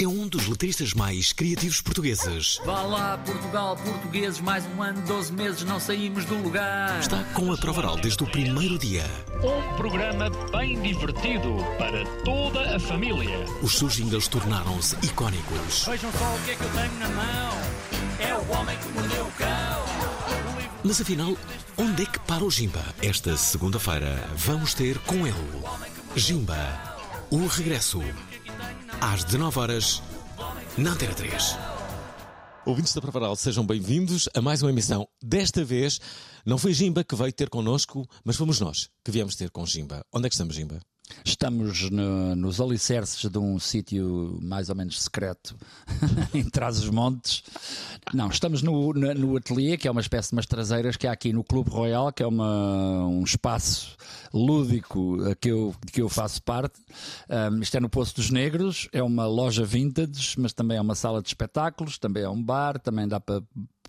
É um dos letristas mais criativos portugueses. Vá lá, Portugal, portugueses, mais um ano, 12 meses, não saímos do lugar. Está com a prova oral desde o primeiro dia. Um programa bem divertido para toda a família. Os seus jingles tornaram-se icónicos. Vejam só o que é que eu tenho na mão. É o homem que mordeu o cão. Mas afinal, onde é que para o Jimba? Esta segunda-feira vamos ter com ele Jimba, o regresso. Às 19 horas na Antena 3. Ouvintes da Pravaral, sejam bem-vindos a mais uma emissão. Desta vez, não foi Jimba que veio ter connosco, mas fomos nós que viemos ter com Jimba. Onde é que estamos, Jimba? Estamos no- nos alicerces de um sítio mais ou menos secreto em Trás-os-Montes. Não, estamos no, na- no ateliê, que é uma espécie de umas traseiras que há aqui no Clube Royal, que é uma, um espaço lúdico que eu, que eu faço parte. Ahm, isto é no Poço dos Negros, é uma loja vintage, mas também é uma sala de espetáculos, também é um bar, também dá para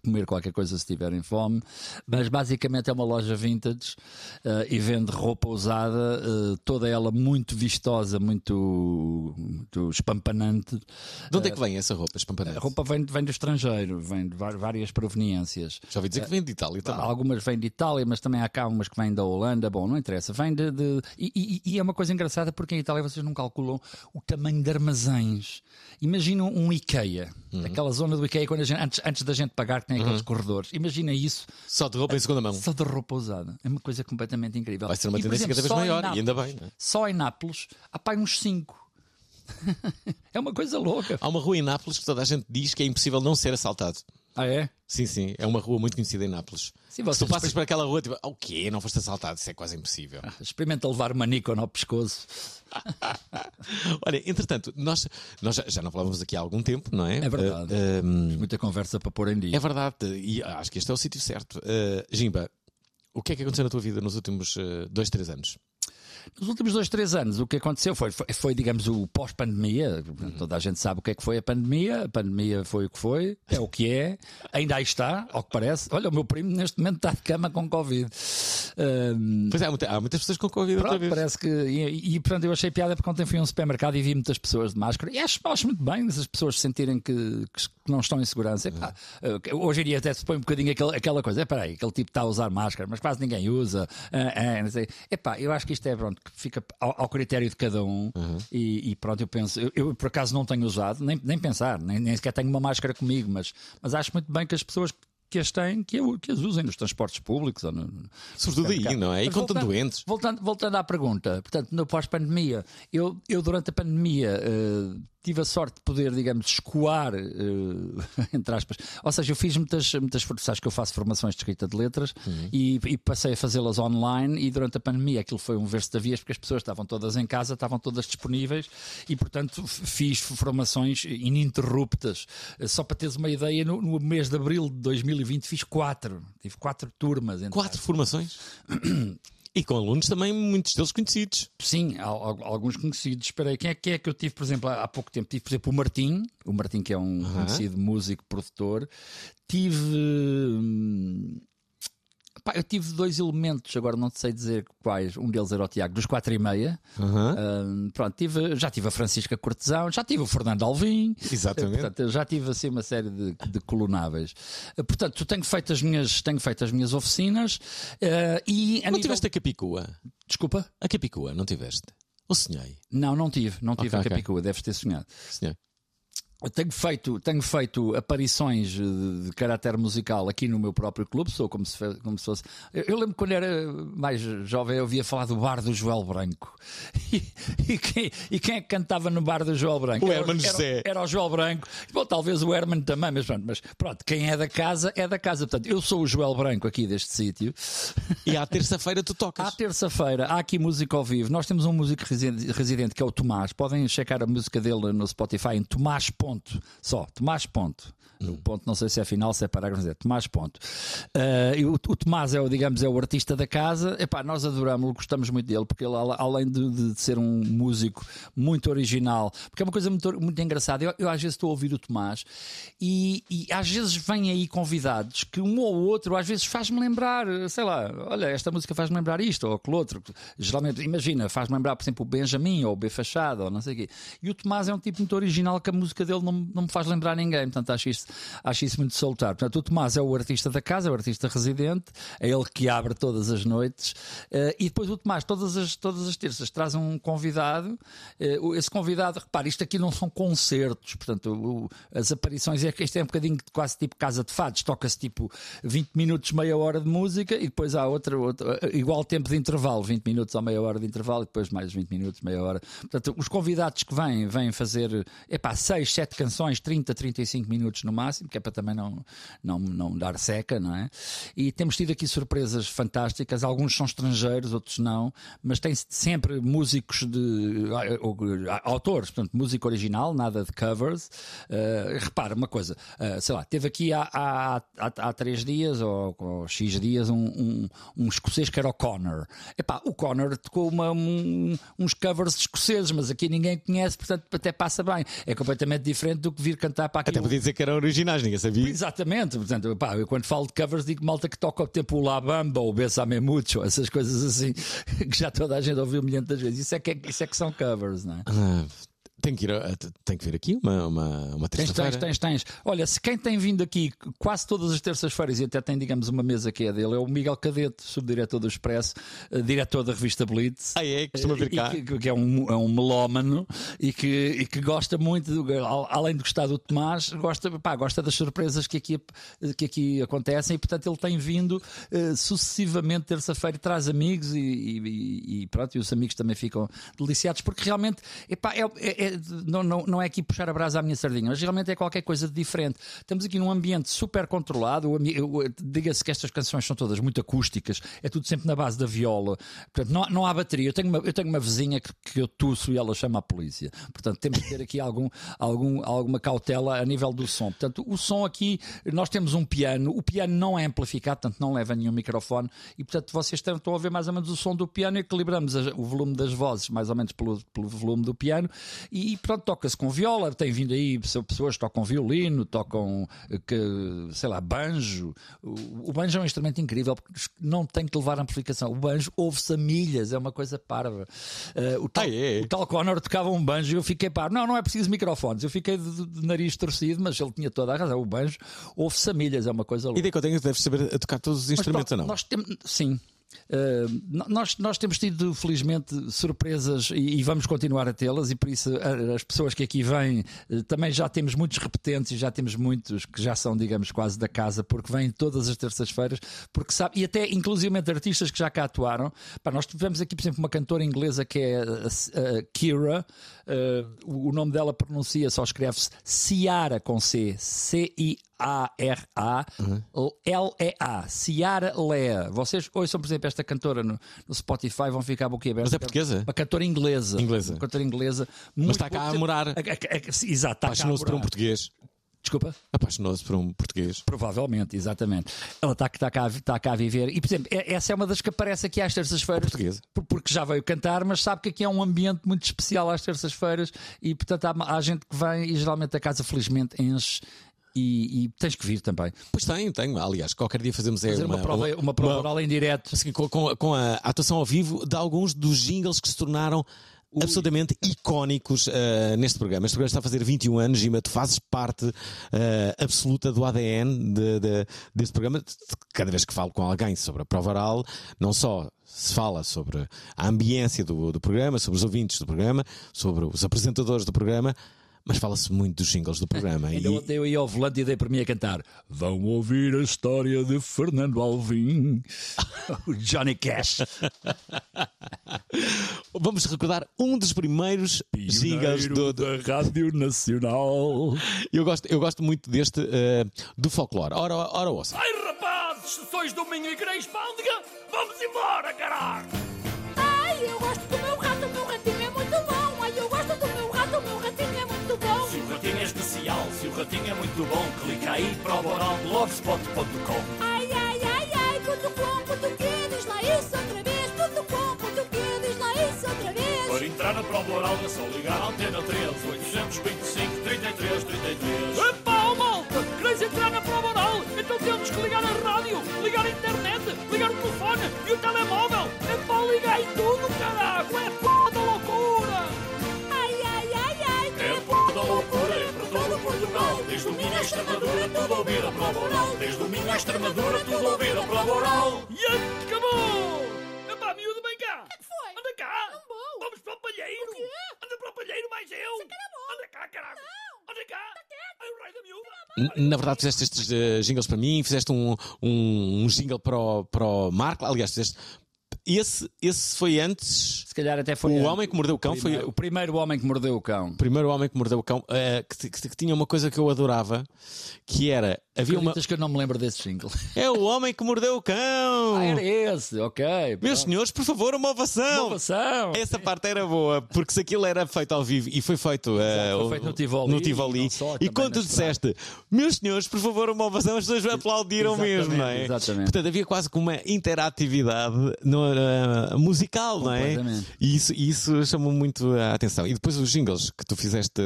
comer qualquer coisa se tiverem fome, mas basicamente é uma loja vintage eh, e vende roupa usada, eh, toda ela muito vistosa, muito, muito espampanante. De onde é que vem essa roupa, espampanante? A roupa vem, vem do estrangeiro, vem de várias proveniências. Já ouvi dizer que vem de Itália também. Algumas vêm de Itália, mas também há cá umas que vêm da Holanda. Bom, não interessa. Vem de. de- E, e- e é uma coisa engraçada porque em Itália vocês não calculam o tamanho de armazéns. Imaginam um IKEA, Uhum. aquela zona do IKEA, quando gente- antes, antes da gente pagar, tem aqueles corredores. Imagina isso Só de roupa em segunda mão. só de roupa usada. É uma coisa completamente incrível. Vai ser uma E, tendência exemplo, cada vez maior, e Nápoles- ainda bem, é? Só em Nápoles há pai uns 5. é uma coisa louca. Há uma rua em Nápoles que toda a gente diz que é impossível não ser assaltado. Ah, é? Sim, sim, é uma rua muito conhecida em Nápoles. Sim, Se vocês tu passas por aquela rua, tipo, "Ah, o quê? Não foste assaltado? Isso é quase impossível. Experimenta levar uma Nikon ao pescoço. Olha, entretanto, nós, nós já, já não falávamos aqui há algum tempo, não é? É verdade. Hum, Muita conversa para pôr em dia. é verdade, e acho que este é o sítio certo. Eh, Jimba, o que é que aconteceu na tua vida nos últimos eh, dois, três anos? Nos últimos dois, três anos, o que aconteceu foi, foi, foi, digamos, o pós-pandemia. Uhum. Toda a gente sabe o que é que foi a pandemia. A pandemia foi o que foi, é o que é. Ainda aí está, ao que parece. Olha, o meu primo neste momento está de cama com Covid. Ahm, Pois é, há, muita- há muitas pessoas com Covid outra Pronto, vez. parece que. E, e, portanto, eu achei piada porque ontem fui a um supermercado e vi muitas pessoas de máscara. E acho, acho muito bem essas pessoas sentirem que, que não estão em segurança. Epá, eh, hoje em dia até se põe um bocadinho aquele- aquela coisa. Espera aí, aquele tipo está a usar máscara, mas quase ninguém usa. Ah, ah, não sei. Epá, eu acho que isto é pronto, que fica ao, ao critério de cada um. E, e pronto, eu penso. Eu, eu, por acaso não tenho usado, nem, nem pensar, nem, nem sequer tenho uma máscara comigo, mas, mas acho muito bem que as pessoas. Que as têm, que, as usem nos transportes públicos. Ou no, no- Sobretudo aí, não é? E com voltando- doentes. Voltando, voltando à pergunta, portanto, no pós-pandemia, eu, eu durante a pandemia eh, tive a sorte de poder, digamos, escoar, eh, entre aspas, ou seja, eu fiz muitas, muitas sabes que eu faço formações de escrita de letras e, e passei a fazê-las online e durante a pandemia aquilo foi um verso de vias porque as pessoas estavam todas em casa, estavam todas disponíveis e, portanto, fiz formações ininterruptas. Eh, Só para teres uma ideia, no, no mês de abril de 2020 fiz quatro, tive quatro turmas. Quatro formações. E com alunos também, muitos deles conhecidos. Sim, alguns conhecidos. Espera aí, quem é, quem é que eu tive, por exemplo, há, há pouco tempo? Tive, por exemplo, o Martim, o Martim que é um conhecido músico, produtor. Tive. hum, pá, eu tive dois elementos, agora não te sei dizer quais. Um deles era o Tiago, dos quatro e meia. Hum, pronto, tive, já tive a Francisca Cortesão, já tive o Fernando Alvim. Exatamente. Portanto, já tive assim uma série de, de colunáveis. Eh, Portanto, tenho feito as minhas, tenho feito as minhas oficinas eh, e Não nível- tiveste a Capicua? Desculpa? A Capicua, não tiveste? Ou sonhei? Não, não tive, não tive Ok, a. Capicua, deves ter sonhado. Sonhei. Eu tenho feito, tenho feito aparições de, de caráter musical aqui no meu próprio clube, sou como se, como se fosse. Eu, eu lembro quando era mais jovem, eu ouvia falar do bar do Joel Branco. E, e quem, e quem é que cantava no bar do Joel Branco? O Era Hermano era- José. Era, o Joel Branco. Bom, talvez o Herman também, mas pronto, mas pronto, quem é da casa é da casa. Portanto, eu sou o Joel Branco aqui deste sítio. E à terça-feira tu tocas. À terça-feira há aqui música ao vivo. Nós temos um músico residen- residente que é o Tomás. Podem checar a música dele no Spotify em Tomás Ponto. Só, Tomás Ponto. O ponto, não sei se é final, se é parágrafo, é Tomás Ponto. E o, o Tomás é, o, digamos, é o artista da casa. Epá, nós adoramos-lo, gostamos muito dele, porque ele, além de, de ser um músico muito original, porque é uma coisa muito, muito engraçada. Eu, eu às vezes estou a ouvir o Tomás e, e às vezes vêm aí convidados que um ou outro às vezes faz-me lembrar, sei lá, olha, esta música faz-me lembrar isto ou aquele outro. Geralmente, imagina, faz-me lembrar, por exemplo, o Benjamin ou o B Fachada ou não sei o quê. E o Tomás é um tipo muito original que a música dele não, não me faz lembrar ninguém, portanto acho isso, acho isso muito salutar. Portanto, o Tomás é o artista da casa, é o artista residente, é ele que abre todas as noites eh, e depois o Tomás, todas as, todas as terças, traz um convidado. eh, esse convidado, repare, isto aqui não são concertos, portanto, o- as aparições, é que isto é um bocadinho quase tipo casa de fados, toca-se tipo 20 minutos, meia hora de música e depois há outra, outra igual tempo de intervalo, 20 minutos ou meia hora de intervalo e depois mais 20 minutos, meia hora. Portanto, os convidados que vêm, vêm fazer epá, 6, 7 canções, 30, 35 minutos no máximo, que é para também não, não, não dar seca, não é? E temos tido aqui surpresas fantásticas, alguns são estrangeiros, outros não, mas tem sempre músicos de ah, ah, autores, portanto, música original, nada de covers. Uh, repara uma coisa, uh, sei lá, teve aqui há, há, há, há três dias ou, ou X dias um, um, um escocês que era o Connor. Epá, o Connor tocou uma, um- uns covers escoceses, mas aqui ninguém conhece, portanto até passa bem. É completamente diferente do que vir cantar para aqui. Até podia dizer que eram originais, ninguém sabia. Exatamente, portanto, pá, eu quando falo de covers digo malta que toca o tempo o La Bamba ou o Besame Mucho, essas coisas assim que já toda a gente ouviu milhares de vezes. Isso é que, é- isso é que são covers, não é? Ah, tenho que ir, tenho que vir aqui uma, uma, uma terça-feira. tens, tens, tens. Olha, se quem tem vindo aqui quase todas as terças-feiras e até tem, digamos, uma mesa que é dele, é o Miguel Cadete, subdiretor do Expresso, eh, diretor da revista Blitz. Ah, é? Costuma vir E cá. que, que é um, é um melómano e que, e que gosta muito, do- al- além de gostar do Tomás, gosta, pá, gosta das surpresas que aqui, que aqui acontecem e, portanto, ele tem vindo eh, sucessivamente terça-feira, traz amigos e, e- e pronto, e os amigos também ficam deliciados, porque realmente, epá, é, é- não, não, é aqui puxar a brasa à minha sardinha, mas realmente é qualquer coisa de diferente. Estamos aqui num ambiente super controlado, diga-se que estas canções são todas muito acústicas, é tudo sempre na base da viola, portanto, não, não há bateria. Eu tenho uma, eu tenho uma vizinha que, que eu tuço e ela chama a polícia, portanto, temos que ter aqui algum, algum, alguma cautela a nível do som. Portanto, o som aqui, nós temos um piano, o piano não é amplificado, portanto, não leva nenhum microfone e, portanto, vocês estão, estão a ver mais ou menos o som do piano e equilibramos o volume das vozes mais ou menos pelo, pelo volume do piano e, pronto, toca-se com viola, tem vindo aí pessoa- pessoas que tocam violino, tocam, eh, que, sei lá, banjo. O, o banjo é um instrumento incrível porque não tem que levar amplificação. O banjo ouve-se a milhas, é uma coisa parva. Eh, o, tal, é? o tal Connor tocava um banjo e eu fiquei parvo. Não, não é preciso microfones. Eu fiquei de, de nariz torcido, mas ele tinha toda a razão. O banjo ouve-se a milhas, é uma coisa louca. E daí que eu tenho, deves saber tocar todos os Mas instrumentos pronto, ou não? Nós temos, sim. Uh, no- nós, nós temos tido, felizmente, surpresas e, e vamos continuar a tê-las, e por isso a- as pessoas que aqui vêm uh, também já temos muitos repetentes e já temos muitos que já são, digamos, quase da casa, porque vêm todas as terças-feiras, porque sabe, e até inclusivamente artistas que já cá atuaram. Pá, nós tivemos aqui, por exemplo, uma cantora inglesa que é a Kira, uh, o, nome dela pronuncia, só escreve-se Ciara com C, C-I-A-R-A, L-E-A, Ciara Lea. Vocês ouçam, por exemplo, esta cantora no, no Spotify, vão ficar boquiabertos. Mas é portuguesa? Uma cantora inglesa. Inglesa. Uma cantora inglesa. Mas está cá a morar. A- a- a- Exato, está cá a Apaixonou-se por um português. Desculpa? Apaixonou-se por um português. Provavelmente, exatamente. Ela está, está, cá, está cá a viver. E, por exemplo, é- essa é uma das que aparece aqui às terças-feiras. Portuguesa. Por- Porque já veio cantar, mas sabe que aqui é um ambiente muito especial às terças-feiras e, portanto, há, há gente que vem e geralmente a casa, felizmente, enche. E, e tens que vir também. Pois tem, tem. Aliás, qualquer dia fazemos Fazer uma, prova, uma prova oral em direto. assim, com, com- com a atuação ao vivo de alguns dos jingles que se tornaram absolutamente icónicos eh, neste programa. Este programa está a fazer 21 anos e tu fazes parte eh, absoluta do ADN de- de- deste programa. Cada vez que falo com alguém sobre a prova oral, não só se fala sobre a ambiência do, do programa, sobre os ouvintes do programa, sobre os apresentadores do programa, Mas fala-se muito dos jingles do programa. Ainda e- ontem eu ia ao volante e dei para mim a cantar. Vão ouvir a história de Fernando Alvim, o Johnny Cash. Vamos recordar um dos primeiros jingles do, do- da Rádio Nacional. Eu gosto, eu gosto muito deste eh, do folclore. Ora, ora ouça. Ai rapazes, sois do Minho e quereis pândega, vamos embora, caralho! Ai, eu gosto muito bom, clica aí para o boral blogspot.com. Ai, ai, ai, ai, cutucum, cutuquê, diz lá isso outra vez. Cutucum, cutuquê, diz lá isso outra vez. Para entrar na Pro Boral é só ligar a antena 13 825 33 33. Epá, oh, malta! Queres entrar na Pro Boral? Então temos que ligar a rádio, ligar a internet, ligar o telefone e o telemóvel. Epá, liga aí tudo, caraca! É p Extremadura, tudo ouvir a Pro Boral. Desde o Minho à Extremadura, tudo ouvir a Pro Boral. E acabou! Epá, miúdo, vem cá! que foi? Anda cá! Não vou. Vamos para o palheiro! O quê? Anda para o palheiro, mais eu! bom. Anda cá, caralho! Não. Anda cá! O miúda! N- Na verdade, fizeste estes eh, jingles para mim, fizeste um, um, um jingle para o, para o Marco. Aliás, fizeste. Esse, esse foi antes. Se calhar até foi O antes. Homem que Mordeu o Cão foi Primeiro- o primeiro homem que mordeu o cão. o primeiro homem que mordeu o cão, eh, que, que- que tinha uma coisa que eu adorava, que era. Havia uma. Que eu não me lembro desse jingle? É o homem que mordeu o cão! Ah, era esse, ok. Meus pronto. senhores, por favor, uma ovação! Inovação. Essa parte era boa, porque se aquilo era feito ao vivo e foi feito, eh, foi feito no Tivoli, no Tivoli, e só, e quando tu disseste, meus senhores, por favor, uma ovação, as pessoas aplaudiram Exatamente, mesmo, não é? exatamente. Portanto, havia quase como uma interatividade no, eh, musical, não é? E isso, isso chamou muito a atenção. E depois os jingles que tu fizeste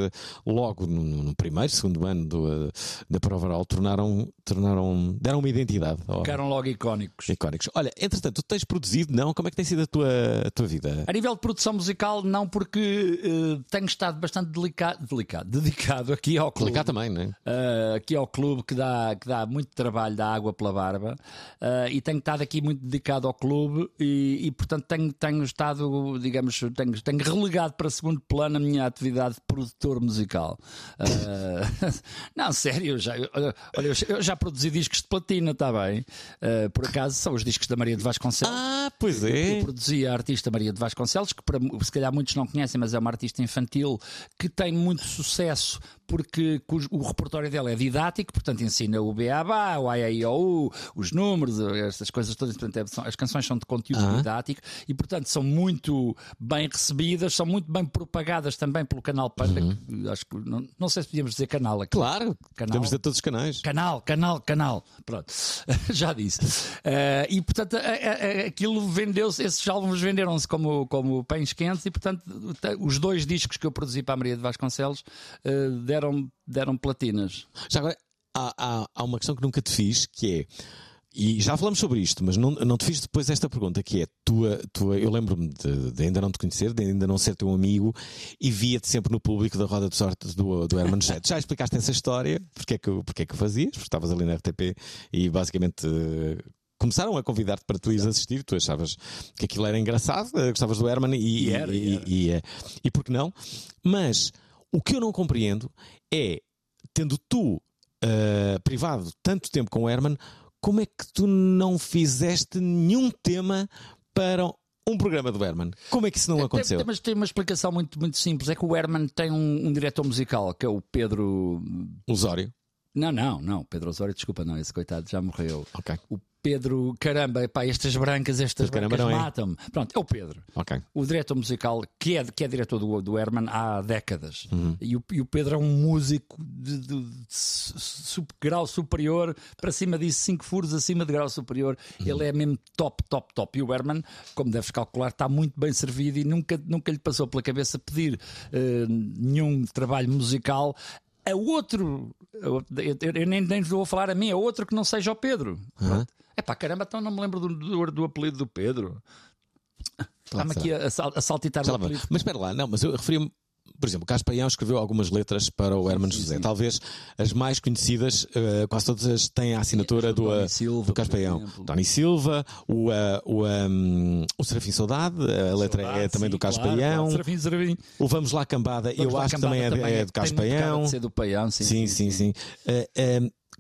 logo no, no primeiro, segundo ano do, eh, da prova oral tornaram, tornaram, deram uma identidade. Ficaram logo icónicos. Icónicos. Olha, entretanto, tu tens produzido, não? Como é que tem sido a tua, a tua vida? A nível de produção musical, não, porque eh, tenho estado bastante delicado, delicado, dedicado aqui ao clube. Clicar também, não é? Uh, aqui ao clube que dá, que dá muito trabalho, dá água pela barba, uh, e tenho estado aqui muito dedicado ao clube e, e, portanto tenho, tenho estado, digamos, tenho, tenho relegado para segundo plano a minha atividade de produtor musical. Uh, não, sério, já, olha, eu já- eu já produzi discos de platina, está bem? Uh, por acaso são os discos da Maria de Vasconcelos. Ah, pois Eu é. produzi a artista Maria de Vasconcelos, que para, se calhar muitos não conhecem, mas é uma artista infantil que tem muito sucesso porque cujo- o repertório dela é didático, portanto ensina o beabá, o AIOU, os números, estas coisas todas. Portanto, é- as canções são de conteúdo Ah. didático e, portanto, são muito bem recebidas, são muito bem propagadas também pelo canal Panda. que acho que não, não sei se podíamos dizer canal aqui. Claro, Canal. temos de todos os canais. Canal, canal, canal. Pronto, já disse. Eh, e portanto, a- a- aquilo vendeu-se, esses álbuns venderam-se como, como pães quentes, e portanto, os dois discos que eu produzi para a Maria de Vasconcelos eh, deram, deram platinas. Já agora, há, há, há uma questão que nunca te fiz, que é. E já falamos sobre isto, mas não, não te fiz depois esta pergunta, que é tua, tua eu lembro-me de, de ainda não te conhecer, de ainda não ser teu amigo, e via-te sempre no público da Roda de Sorte do, do Herman Jet. Já explicaste essa história, porque é que, porque é que fazias, porque estavas ali na RTP e basicamente começaram a convidar-te para tu ires assistir, tu achavas que aquilo era engraçado, eh, gostavas do Herman e, E e, e e, eh, e por que não? Mas o que eu não compreendo é, tendo tu eh, privado tanto tempo com o Herman, como é que tu não fizeste nenhum tema para um programa do Herman? Como é que isso não aconteceu? Tem- mas tem uma explicação muito, muito simples: é que o Herman tem um, um diretor musical, que é o Pedro. Osório. Não, não, não, Pedro Osório, desculpa, não, esse coitado já morreu. Ok, O Pedro, caramba, epá, estas brancas, estas caramba, brancas é? matam-me. Pronto, é o Pedro. o diretor musical, que é, que é diretor do, do Herman há décadas. Uhum. E, o, e o Pedro é um músico de, de- de su- grau superior, para cima disso, cinco furos acima de grau superior. Uhum. Ele é mesmo top, top, top. E o Herman, como deves calcular, está muito bem servido e nunca, nunca lhe passou pela cabeça pedir eh, nenhum trabalho musical. A outro, a outro- eu, eu nem, nem vou falar a mim, a outro que não seja o Pedro. É pá, caramba, então não me lembro do, do, do apelido do Pedro. Está-me aqui a, a a saltitar. Mas espera lá, não, mas eu referi-me por exemplo, o Carlos Paião escreveu algumas letras para o Hermano José. Talvez as mais conhecidas, eh, quase todas têm a assinatura do, eh, Silva, do Carlos por Paião. exemplo. Tony Silva, o, eh, o, um, o Serafim Saudade, a letra é também do Carlos Paião. Serafim, Serafim. O Vamos Lá Cambada, Vamos eu lá, acho que também é, de- é de Carlos tem muito cara Paião. de ser do Paião, sim. Sim, sim, sim. Eh, eh,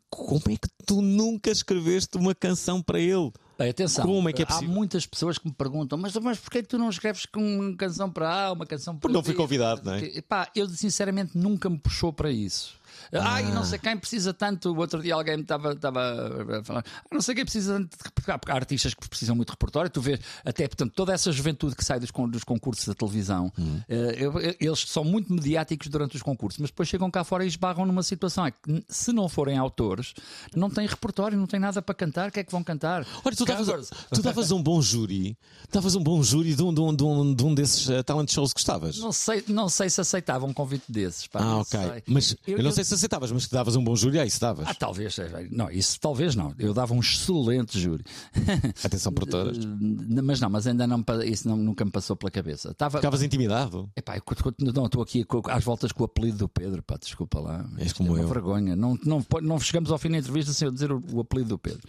como é que tu nunca escreveste uma canção para ele? Bem, atenção, Como é que é há possível? muitas pessoas que me perguntam, mas, mas porquê que tu não escreves com uma canção para A, uma canção para Porque não fui convidado, não é? Pá, eu sinceramente nunca me puxou para isso. Ah, e não sei quem precisa tanto. O outro dia alguém me estava estava a falar. Ah, não sei quem precisa tanto. de repertório", Porque há artistas que precisam muito de repertório. Tu vês, até portanto, toda essa juventude que sai dos, dos concursos da televisão, Hum. eh, eu- eu- eles são muito mediáticos durante os concursos, mas depois chegam cá fora e esbarram numa situação. É que se não forem autores, não têm repertório, não têm nada para cantar. O que é que vão cantar? Olha, tu davas um bom júri, davas um bom júri de um, de um, de um, de um desses eh, talent shows que gostavas. Não sei, não sei se aceitava um convite desses. pá, ah, ok. sei. Mas eu, não sei se aceitavas, mas que davas um bom júri, aí se davas. Ah, talvez. é, Não, isso talvez não. Eu dava um excelente júri. Atenção, produtoras. Mas não, mas ainda não, isso não- nunca me passou pela cabeça. Estava. Ficavas intimidado. Epá, eu não, estou aqui às voltas com o apelido do Pedro, pá, desculpa lá. És Isto como é uma eu. vergonha. Não, não, não chegamos ao fim da entrevista sem eu dizer o, o apelido do Pedro.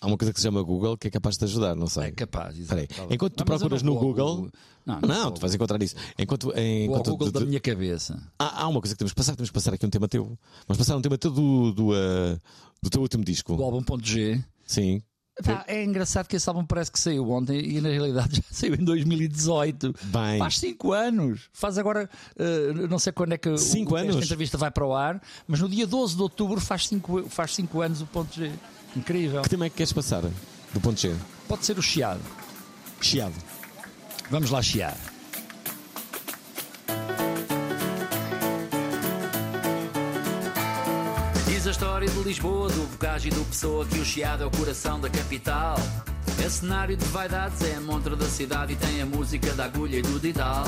Há uma coisa que se chama Google que é capaz de te ajudar, não sei. É capaz. Exato. Enquanto tu Não, procuras não no Google. Não, Não, vou tu vais encontrar isso. Enquanto, enquanto Google de- da minha cabeça. há, há uma coisa que temos que passar, temos que passar aqui um tema teu. Vamos passar um tema teu do, do, eh, do teu último disco. O álbum.g. Sim. Pá, é engraçado que esse álbum parece que saiu ontem e na realidade já saiu em 2018. Bem. Faz 5 anos. Faz agora, eh, não sei quando é que Cinco o- anos? esta entrevista vai para o ar, mas no dia 12 de outubro faz 5 faz cinco anos o ponto G. Incrível. Que tema é que queres passar? Do ponto G. Pode ser o chiado. Chiado. Vamos lá chiar. Diz a história de Lisboa, do Bocage e do Pessoa que o Chiado é o coração da capital. É cenário de vaidades, é a montra da cidade e tem a música da agulha e do didal.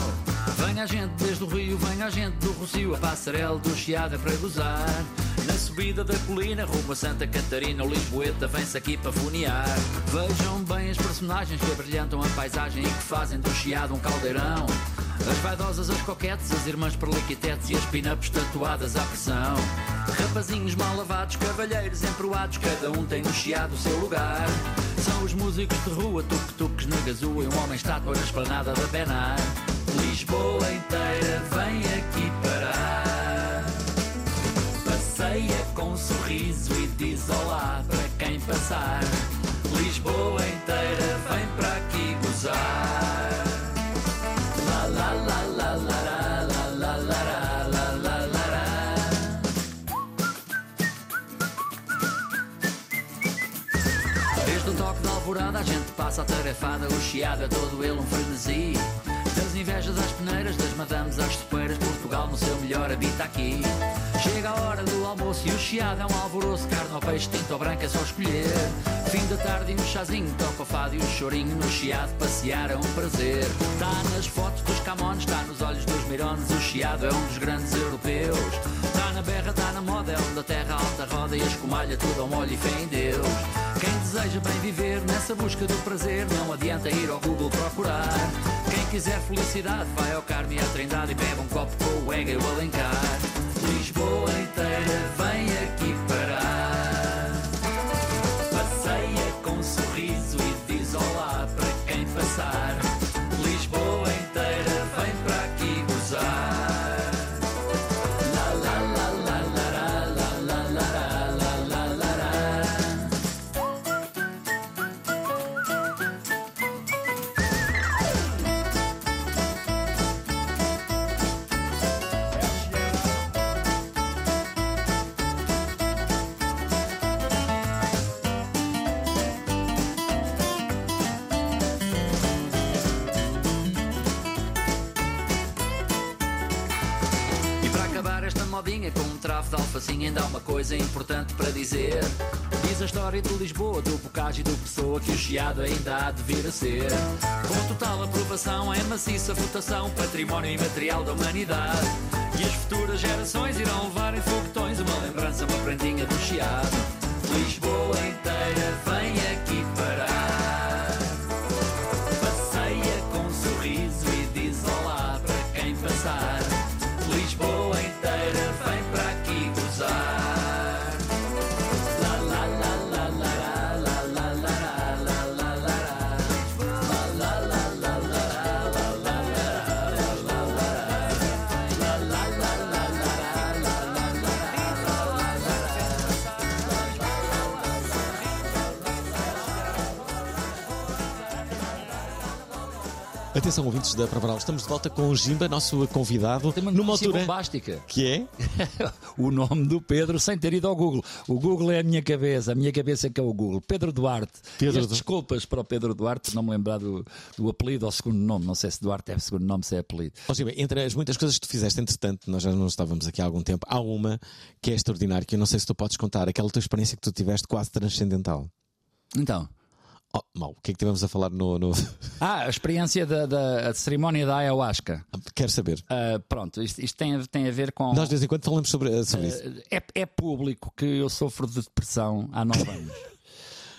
Vem a gente desde o Rio, vem a gente do Rocio, a passarela do Chiado é para gozar. Na subida da colina, rumo a Santa Catarina, o Lisboeta vem-se aqui para funear. Vejam bem as personagens que abrilhantam a paisagem e que fazem do Chiado um caldeirão. As vaidosas, as coquetes, as irmãs perliquitetes e as pin-ups tatuadas à pressão. Rapazinhos mal lavados, cavalheiros emproados, cada um tem no chiado o seu lugar. São os músicos de rua, tuk-tuks na gazua e um homem estátua na esplanada da Benar. Lisboa inteira vem aqui parar. Passeia com um sorriso e diz olá para quem passar. Lisboa inteira vem para aqui gozar. Passa a tarefada O chiado é todo ele um frenesi. Das invejas às peneiras, das madames às sopeiras Portugal no seu melhor habita aqui. Chega a hora do almoço e o chiado é um alvoroço Carne ao peixe, tinto ou branco é só escolher. Fim da tarde e um chazinho Toca o fado e o chorinho No chiado passear é um prazer. Está nas fotos dos camões, está nos olhos dos mirones O chiado é um dos grandes europeus Na berra, está na moda É onde a terra alta roda e escumalha Tudo ao molho e fé em Deus. Quem deseja bem viver nessa busca do prazer Não adianta ir ao Google procurar. Quem quiser felicidade vai ao Carme e à Trindade E bebe um copo com o Ega e o Alencar. Lisboa inteira vem aqui de alfacinha ainda há uma coisa importante para dizer. Diz a história de Lisboa, do Bocage e do Pessoa que o chiado ainda há de vir a ser. Com total aprovação em maciça votação Património imaterial da humanidade. E as futuras gerações irão levar em foguetões Uma lembrança, uma prendinha do chiado. Lisboa Atenção, ouvintes da Provaral, estamos de volta com o Jimba, nosso convidado, Tem uma numa altura bombástica. que é. o nome do Pedro sem ter ido ao Google. O Google é a minha cabeça, a minha cabeça é que é o Google. Pedro Duarte. Pedro desculpas para o Pedro Duarte, não me lembrar do, do apelido ou segundo nome. Não sei se Duarte é segundo nome, se é apelido. Ó, Jimba, entre as muitas coisas que tu fizeste, entretanto, nós já não estávamos aqui há algum tempo, há uma que é extraordinária, que eu não sei se tu podes contar, aquela tua experiência que tu tiveste quase transcendental. Então. Oh, mal, o que é que tivemos a falar no. no... Ah, a experiência da, da cerimónia da ayahuasca. Quero saber. Ah, pronto, isto, isto tem, a- tem a ver com. Nós de vez em quando falamos sobre, sobre isso. É, é público que eu sofro de depressão há nove anos.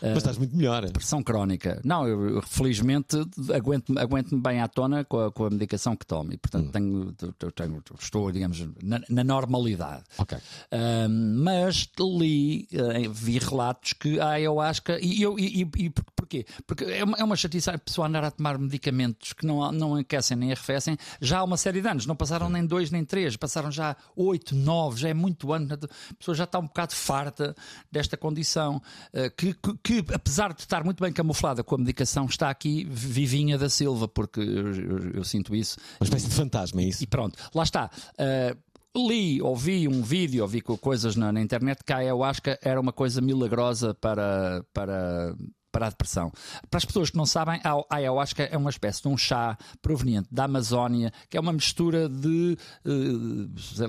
Mas estás muito melhor. Depressão crónica. Não, eu, felizmente aguento-me aguento bem à tona com a, com a medicação que tomo. E, portanto, tenho, eu tenho- estou, digamos, na, na normalidade. Ok. Ahm, mas li, eh, vi relatos que a ayahuasca. E, eu, e, e, e por- porquê? Porque é uma, é uma chatice a pessoa andar a tomar medicamentos que não, não aquecem nem arrefecem já há uma série de anos. Não passaram nem dois nem três, passaram já oito, nove, já é muito ano. A pessoa já está um bocado farta desta condição. eh, que, que, que, apesar de estar muito bem camuflada com a medicação, está aqui vivinha da Silva, porque eu, eu- eu sinto isso. Uma espécie de fantasma, é isso? E pronto, lá está. Uh, li, ouvi um vídeo, ouvi co- coisas na, na internet que a ayahuasca era uma coisa milagrosa para, para, para a depressão. Para as pessoas que não sabem, a ayahuasca é uma espécie de um chá proveniente da Amazónia, que é uma mistura de, eh,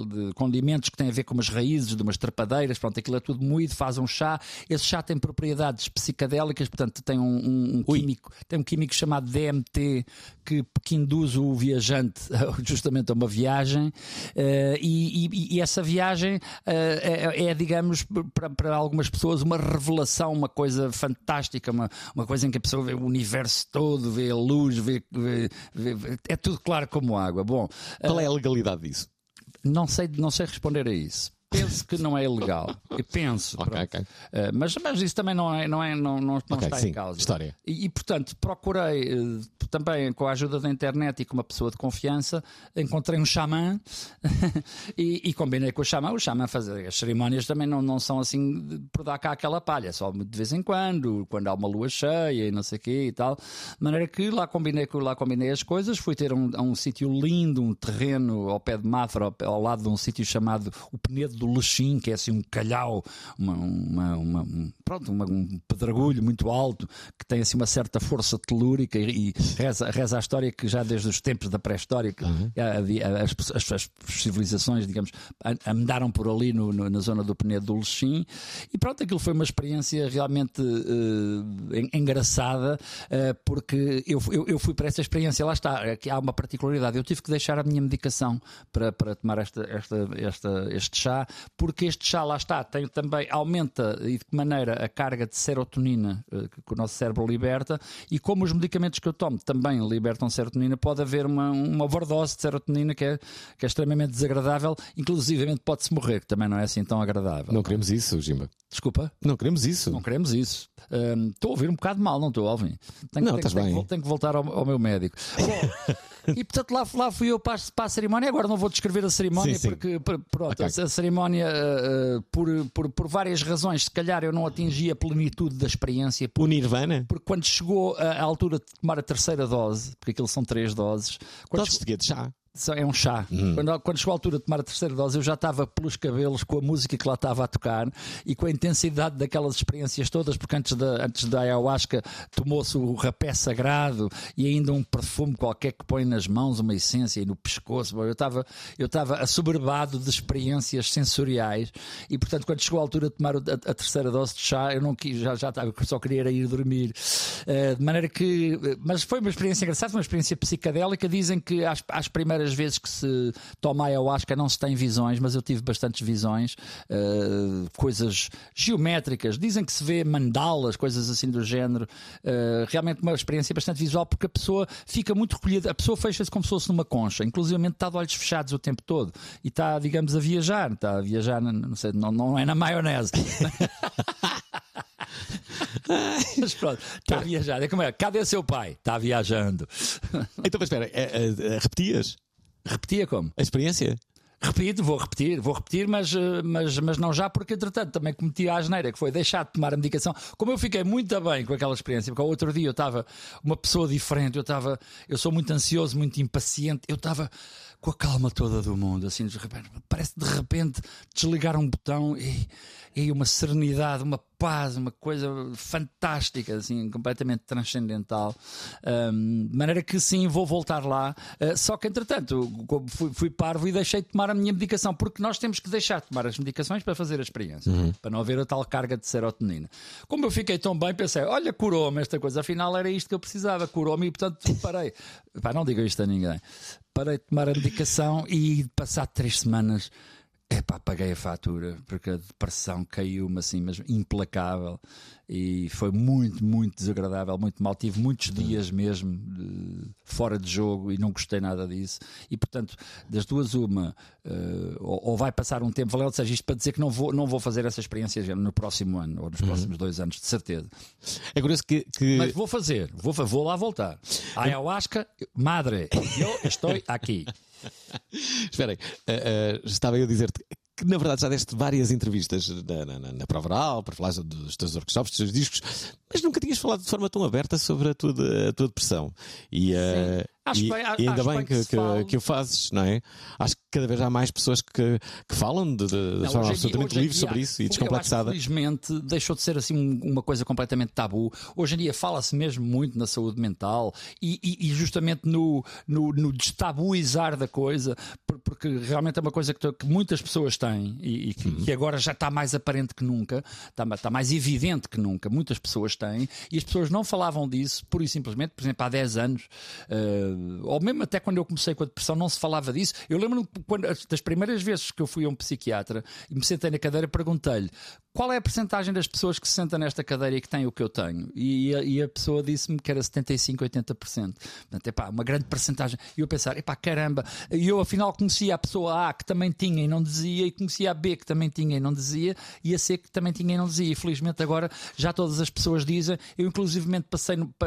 de condimentos que têm a ver com umas raízes de umas trepadeiras, pronto, aquilo é tudo moído, faz um chá. Esse chá tem propriedades psicadélicas, portanto, tem um, um- um químico, tem um químico chamado DMT que, que induz o viajante justamente a uma viagem eh, e, e- e essa viagem eh, é, é, digamos, para, para algumas pessoas uma revelação, uma coisa fantástica, uma, uma coisa em que a pessoa vê o universo todo, vê a luz, vê, vê- vê- vê- é tudo claro como água. Bom, Qual é a legalidade disso? não sei, não sei responder a isso. Penso que não é ilegal. Eu penso. Ok, pronto. ok. Eh, mas, mas isso também não, é, não, é, não, não, não Ok, está sim, em causa. história. E, e, portanto, procurei eh, também com a ajuda da internet e com uma pessoa de confiança, encontrei um xamã e, e combinei com o xamã. O xamã fazer as cerimónias também não, não são assim por dar cá aquela palha, só de vez em quando, quando há uma lua cheia e não sei o quê e tal. De maneira que lá combinei, com- lá combinei as coisas, fui ter um, a um sítio lindo, um terreno ao pé de Mafra, ao, ao lado de um sítio chamado o Penedo do Lechim, que é assim um calhau, uma, uma, uma- um, pronto, uma- um pedregulho muito alto, que tem assim uma certa força telúrica e, e reza, reza a história que já desde os tempos da pré-história que havia- as, as- as civilizações, digamos, andaram por ali no- no- na zona do Penedo do Lechim. E pronto, aquilo foi uma experiência realmente en- engraçada eh, porque eu, eu, eu fui para essa experiência, lá está, aqui há uma particularidade, eu tive que deixar a minha medicação para, para tomar esta, esta, esta, este chá, porque este chá, lá está, tem também, aumenta e de que maneira a carga de serotonina eh, que, o nosso cérebro liberta e como os medicamentos que eu tomo também libertam serotonina, pode haver uma, uma overdose de serotonina que é, que é extremamente desagradável, inclusivamente pode-se morrer, que também não é assim tão agradável. Não queremos isso, Jimba. Desculpa? Não queremos isso. Não queremos isso. Hum, Estou a ouvir um bocado mal, não estou, Alvin? Tenho, Não, tenho- estás tenho bem. Tenho que voltar ao, ao meu médico. E portanto lá, lá fui eu para, a- para a cerimónia. Agora não vou descrever a cerimónia Sim, sim. porque pr- pronto, Ok. a, a cerimónia, uh, por, por, por várias razões, se calhar eu não atingi a plenitude da experiência. O Nirvana? Porque quando chegou a altura de tomar a terceira dose, porque aquilo são três doses, Doses de quê? De chá? É um chá. Hum. Quando, quando chegou a altura de tomar a terceira dose, eu já estava pelos cabelos com a música que lá estava a tocar e com a intensidade daquelas experiências todas, porque antes da, antes da ayahuasca tomou-se o rapé sagrado e ainda um perfume qualquer que põe nas mãos, uma essência e no pescoço. Bom, Eu estava eu estava assoberbado de experiências sensoriais e, portanto, quando chegou a altura de tomar a, a terceira dose de chá, eu não quis, já, já estava, só queria ir dormir. Eh, de maneira que. Mas foi uma experiência engraçada, uma experiência psicadélica. Dizem que às, às primeiras vezes que se toma ayahuasca não se tem visões, mas eu tive bastantes visões, eh, coisas geométricas. Dizem que se vê mandalas, coisas assim do género. Eh, realmente uma experiência bastante visual, porque a pessoa fica muito recolhida, a pessoa fecha-se como se fosse numa concha, inclusive está de olhos fechados o tempo todo e está, digamos, a viajar, está a viajar, não sei, não, não é na maionese. Mas pronto, está a viajar. É como é? Cadê seu pai? Está viajando. Então, mas espera, é, é, é, repetias Repetia como? a experiência? Repito, vou repetir, vou repetir, mas, eh, mas, mas não já, porque entretanto também cometi a asneira, que foi deixar de tomar a medicação. Como eu fiquei muito bem com aquela experiência, porque ao outro dia eu estava uma pessoa diferente, eu estava, eu sou muito ansioso, muito impaciente, eu estava com a calma toda do mundo, assim, de repente, parece de repente desligar um botão e, e uma serenidade, uma paz, uma coisa fantástica, assim, completamente transcendental. Ahm, de maneira que sim, vou voltar lá. Ah, só que, entretanto, fui, fui parvo e deixei de tomar a minha medicação, porque nós temos que deixar de tomar as medicações para fazer a experiência, para não haver a tal carga de serotonina. Como eu fiquei tão bem, pensei, olha, curou-me esta coisa, afinal era isto que eu precisava, curou-me e, portanto, parei. Pá, não diga isto a ninguém. Parei de tomar a medicação e, passado três semanas, Epá, paguei a fatura porque a depressão caiu-me assim, mas implacável e foi muito, muito desagradável, muito mal. Tive muitos dias mesmo de- fora de jogo e não gostei nada disso. E portanto, das duas, uma, eh, ou, ou vai passar um tempo, valeu, ou seja, isto para dizer que não vou, não vou fazer essa experiência no próximo ano ou nos próximos dois anos, de certeza. É curioso que. que- Mas vou fazer, vou, vou lá voltar. Ayahuasca, madre, eu estou aqui. Esperem, eh, eh, estava eu a dizer-te que na verdade já deste várias entrevistas na, na, na, prova oral para falar dos teus workshops, dos teus discos, mas nunca tinhas falado de forma tão aberta sobre a tua, a tua depressão. E, eh, Acho e, e ainda acho bem que, que que, que o fazes, não é? Acho que cada vez há mais pessoas que, que falam de, de, Não, forma absolutamente livre sobre isso e descomplexada. Felizmente deixou de ser assim um- uma coisa completamente tabu. Hoje em dia fala-se mesmo muito na saúde mental e, e- e justamente no, no, no destabuizar da coisa, por- porque realmente é uma coisa que, muitas pessoas têm e, e que, Uhum. que agora já está mais aparente que nunca, está, está mais evidente que nunca. Muitas pessoas têm e as pessoas não falavam disso pura e simplesmente, por exemplo, há 10 anos, eh, ou mesmo até quando eu comecei com a depressão, não se falava disso. Eu lembro-me das primeiras vezes que eu fui a um psiquiatra e me sentei na cadeira, perguntei-lhe qual é a percentagem das pessoas que se sentam nesta cadeira e que têm o que eu tenho. E a, e a pessoa disse-me que era 75, 80%. Portanto, epá, uma grande percentagem. E eu pensar, epá, caramba, e eu afinal conhecia a pessoa A que também tinha e não dizia, e conhecia a B que também tinha e não dizia, e a C que também tinha e não dizia. E felizmente agora já todas as pessoas dizem. Eu inclusivamente passei no, pa-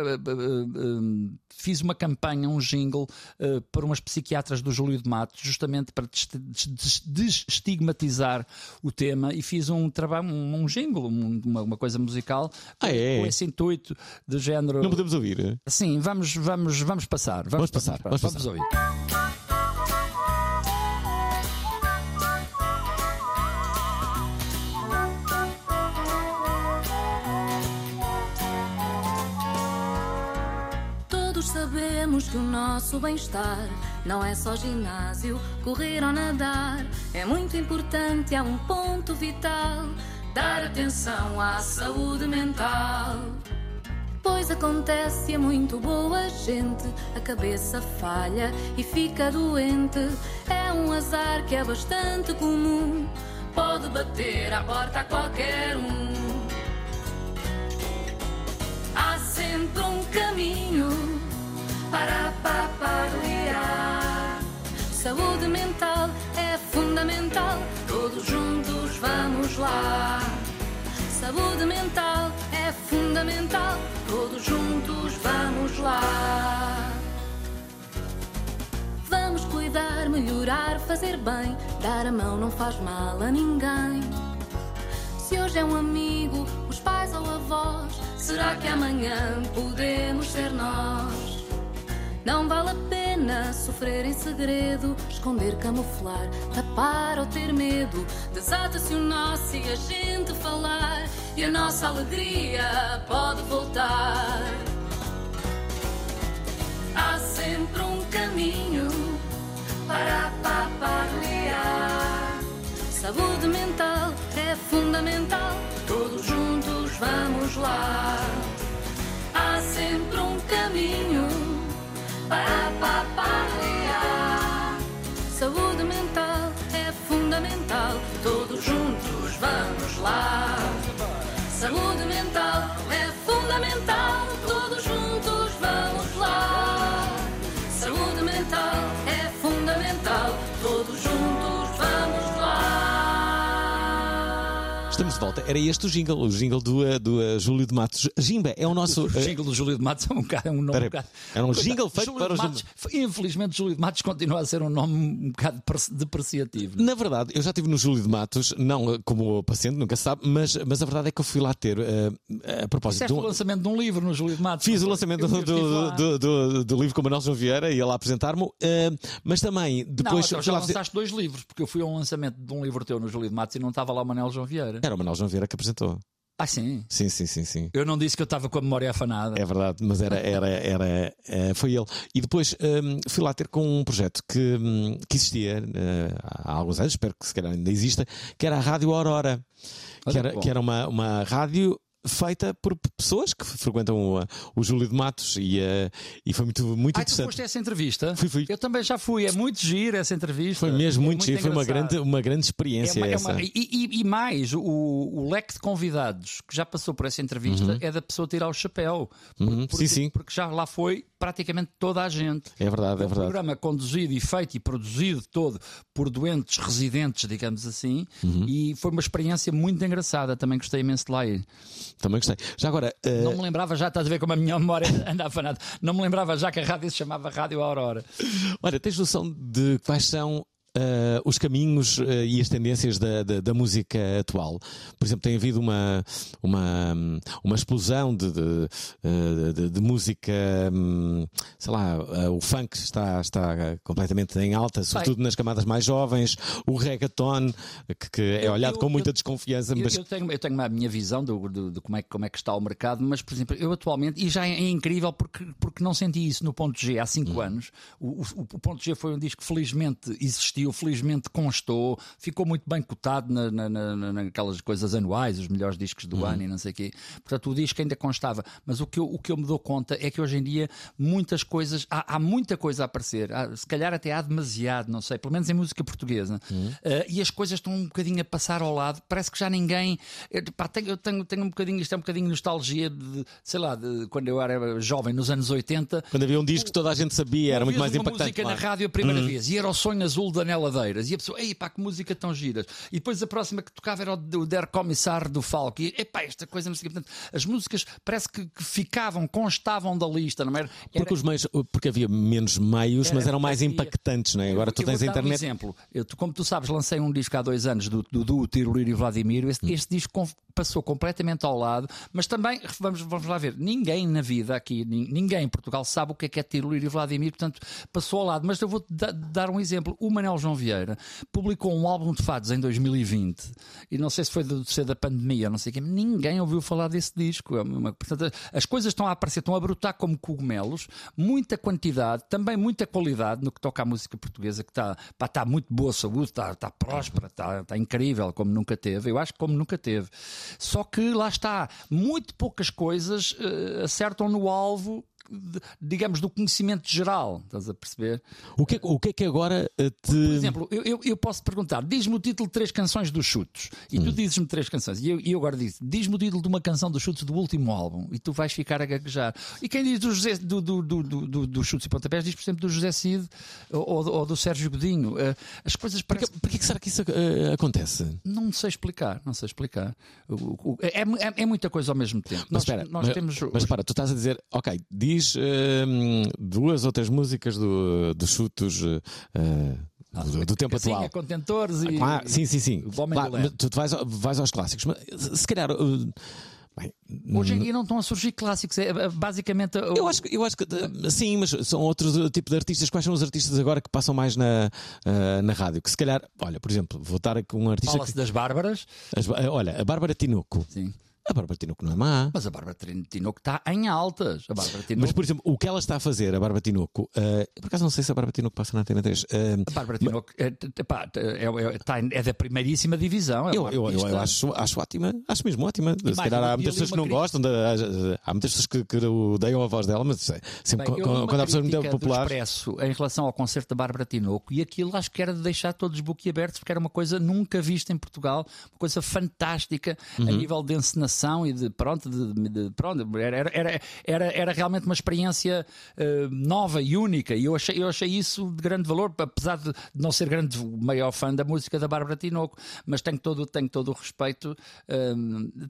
fiz uma campanha, um jingle eh, para umas psiquiatras do Júlio de Matos, justamente para des- des- desestigmatizar o tema e fiz um trabalho, um, um jingle, um- uma, uma coisa musical Ah, é? com esse intuito do género. Não podemos ouvir. Sim, vamos, vamos, vamos passar. Vamos passar, vamos passar. ouvir. Todos sabemos que o nosso bem-estar não é só ginásio, correr ou nadar. É muito importante, é um ponto vital. Dar atenção à saúde mental. Pois acontece a muito boa gente, a cabeça falha e fica doente. É um azar que é bastante comum, pode bater à porta a qualquer um. Há sempre um caminho para papagaiar. Saúde mental é fundamental, todos juntos vamos lá. Saúde mental é fundamental, todos juntos vamos lá. Vamos cuidar, melhorar, fazer bem. Dar a mão não faz mal a ninguém. Se hoje é um amigo, os pais ou avós, será que amanhã podemos ser nós? Não vale a pena sofrer em segredo, esconder, camuflar, tapar ou ter medo. Desata-se o nosso e a gente falar, e a nossa alegria pode voltar. Há sempre um caminho para papagaiar. Saúde mental é fundamental, todos juntos vamos lá. Há sempre um caminho para papagaiar. Saúde mental é fundamental, todos juntos vamos lá. Saúde mental de volta. Era este o jingle, o jingle do, eh, do eh, Júlio de Matos. Jimba é o nosso. O eh, jingle do Júlio de Matos é um, bocado, é um nome Espera um bocado. era um Coitado, jingle feito Júlio para de o Matos, Infelizmente, Júlio de Matos continua a ser um nome um bocado depre- depreciativo. Na verdade, eu já estive no Júlio de Matos, não como paciente, nunca se sabe, mas, mas a verdade é que eu fui lá ter, eh, a propósito Fizeste de o um- lançamento de um livro no Júlio de Matos. Fiz não o lançamento do, do, do, do- livro com o Manuel João Vieira e ele lá apresentar-me, eh, mas também Não, depois. então fui já lançaste dois livros, porque eu fui a um lançamento de um livro teu no Júlio de Matos e não estava lá o Manel João Vieira. Era o Manuel João Vieira que apresentou. Ah, sim. Sim, sim, sim, sim. Eu não disse que eu estava com a memória afanada. É verdade, mas era, era, era, eh, foi ele. E depois hum, fui lá ter com um projeto que, hum, que existia eh, há alguns anos, espero que se calhar ainda exista, que era a Rádio Aurora. Que era, bom. que era uma, uma rádio feita por pessoas que frequentam o, o Júlio de Matos e, eh, e foi muito, muito Ah, tu interessante. foste a essa entrevista? Fui, fui. Eu também já fui. É muito giro essa entrevista. Foi mesmo É muito, giro, foi uma grande, uma grande É experiência uma- é essa. uma- e, e- e mais, o, o leque de convidados que já passou por essa entrevista é da pessoa tirar o chapéu. Por- Uhum, porque, sim, sim. porque já lá foi praticamente toda a gente. É verdade, é um verdade. programa conduzido e feito e produzido todo por doentes residentes, digamos assim, Uhum. e foi uma experiência muito engraçada. Também gostei imenso de lá ir. Também gostei. Já agora, eh, Não me lembrava já, estás a ver como a minha memória anda afanada, não me lembrava já que a rádio se chamava Rádio Aurora. Olha, tens noção de quais são ah, os caminhos ah, e as tendências da, da, da música atual? Por exemplo, tem havido uma, uma, uma explosão de, de, ah, de- de música, hum, sei lá, ah, o funk está, está completamente em alta, sobretudo nas camadas mais jovens, o reggaeton, que, que é olhado eu- com muita eu- desconfiança, Eu, mas eu tenho, eu tenho a minha visão do, do- de como é, que- como é que está o mercado, mas, por exemplo, eu atualmente, e já é, é incrível porque, porque não senti isso no Ponto G há 5 anos. O, o- o Ponto G foi um disco que felizmente existiu, felizmente constou, ficou muito bem cotado na, na- na- naquelas coisas anuais, os melhores discos do ano e não sei o quê. Portanto, o disco ainda constava. Mas o que, eu, o que eu me dou conta é que hoje em dia muitas coisas, há, há muita coisa a aparecer, Há- se calhar até há demasiado, não sei, pelo menos em música portuguesa. Eh, e as coisas estão um bocadinho a passar ao lado, parece que já ninguém. Eu, pá, tenho, eu tenho, tenho um bocadinho, isto é um bocadinho nostalgia de, sei lá, de quando eu era jovem, nos anos 80. quando havia um disco que toda a gente sabia, era muito mais impactante. música claro. na rádio a primeira vez e era o Sonho Azul da Neladeiras. E a pessoa, ei pá, que música tão giras. E depois a próxima que tocava era o Der Commissar do Falco. E epá, esta coisa não sei. Portanto, as músicas parece que, que ficavam, constavam da lista, não era? Era- Porque, os meios, porque havia menos meios, mas Era- eram mais impactantes, não é? Agora Eu- tu tens a vou dar Um internet. exemplo. Eu, como tu sabes, lancei um disco há dois anos do, do Tiroliro e Vladimir. Este, Hum. este disco passou completamente ao lado, mas também, vamos, vamos lá ver, ninguém na vida aqui, nin- ninguém em Portugal sabe o que é que é Tiroliro e Vladimir, portanto passou ao lado. Mas eu da- dar um exemplo. O Manel João Vieira publicou um álbum de fados em 2020 e não sei se foi do ser da pandemia, não sei quê, ninguém ouviu falar desse disco. É portanto, as coisas estão a aparecer, estão a brotar como cogumelos, muita quantidade, também muita qualidade no que toca à música portuguesa, que está, pá, está muito boa saúde, está, está próspera, está, está incrível, como nunca teve. Eu acho que como nunca teve. Só que lá está, muito poucas coisas eh, acertam no alvo. Digamos, do conhecimento geral, estás a perceber? O que, é- o que é que agora eh, te. Por exemplo, eu, eu, eu posso perguntar, diz-me o título de três canções dos Chutos, e Hum. tu dizes-me três canções, e eu, e eu agora digo, diz-me o título de uma canção dos Chutos do último álbum, e tu vais ficar a gaguejar. E quem diz do, José, do, do, do, do, do- dos Chutos e Pontapés diz, por exemplo, do José Cid ou, ou- do Sérgio Godinho. Eh, As coisas parecem. porquê que será que isso eh, acontece? Não sei explicar, não sei explicar. O- o- é, é- é muita coisa ao mesmo tempo. Mas nós, espera, nós mas, temos. mas para, tu estás a dizer, ok, diz hum, duas ou três músicas do, dos chutos eh, do, do tempo Casinha, atual. contentores e. Claro, sim, sim, sim. Claro, mas tu vais, vais aos clássicos, mas se calhar. uh, bem, Hoje em dia não estão a surgir clássicos. É, é, basicamente. o- Eu acho, eu acho que uh, sim, mas são outros uh, tipos de artistas. Quais são os artistas agora que passam mais na, uh, na rádio? Que se calhar, olha, por exemplo, vou estar aqui um artista. Fala-se Que, das Bárbaras. as- uh, olha, a Bárbara Tinoco. Sim. A Bárbara Tinoco não é má. Mas a Bárbara Tinoco está em altas. A Bárbara Tinoco, Mas, por exemplo, o que ela está a fazer, a Bárbara Tinoco, uh, por acaso não sei se a Bárbara Tinoco passa na Antena 3. uh, a Bárbara Tinoco é, é, pá, é, é- em- é da primeiríssima divisão. É eu, eu, eu, eu acho, acho ótima, acho mesmo ótima. Se mais, calhar há muitas pessoas que não crítica- gostam, de- há muitas pessoas que, que odeiam a voz dela, mas é sempre Bem, li quando, há pessoas muito populares. Expresso em relação ao concerto da Bárbara Tinoco e aquilo acho que era de deixar todos boquiabertos porque era uma coisa nunca vista em Portugal, uma coisa fantástica Uhum. a nível de e de pronto, de, de- pronto era, era, era, era, realmente uma experiência eh, nova e única. E eu achei, eu achei isso de grande valor, apesar de não ser grande maior fã da música da Bárbara Tinoco, mas tenho todo, tenho todo o respeito. eh,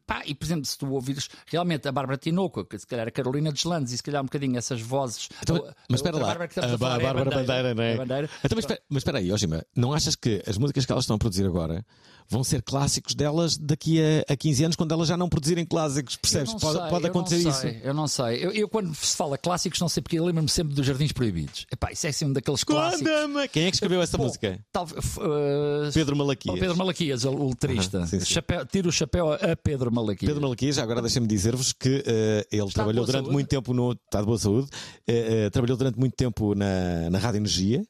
pá, e por exemplo, se tu ouvires realmente a Bárbara Tinoco, que se calhar a Carolina Deslandes e se calhar um bocadinho essas vozes. Então, a- mas espera lá, Bárbara a, a é a Bárbara Bandeira, não é? A Bandeira. Então, mas, espera, mas espera aí, não achas que as músicas que elas estão a produzir agora vão ser clássicos delas daqui a, a 15 anos, quando elas já não produzirem clássicos? Percebes? Pode, sei, pode acontecer sei, isso. Eu não sei. Eu, eu quando se fala clássicos, não sei porque, eu lembro-me sempre dos Jardins Proibidos. Epá, isso é assim um daqueles clássicos. Quem é que escreveu essa Bom, música? Talvez. uh, Pedro Malaquias. o Pedro Malaquias, o, o letrista. Aham, sim, sim. Chapéu- tira o chapéu a Pedro Malaquias. Pedro Malaquias, agora deixem-me dizer-vos que eh, ele de trabalhou durante saúde? muito tempo no. Está de boa saúde. eh, trabalhou durante muito tempo na, na Rádio Energia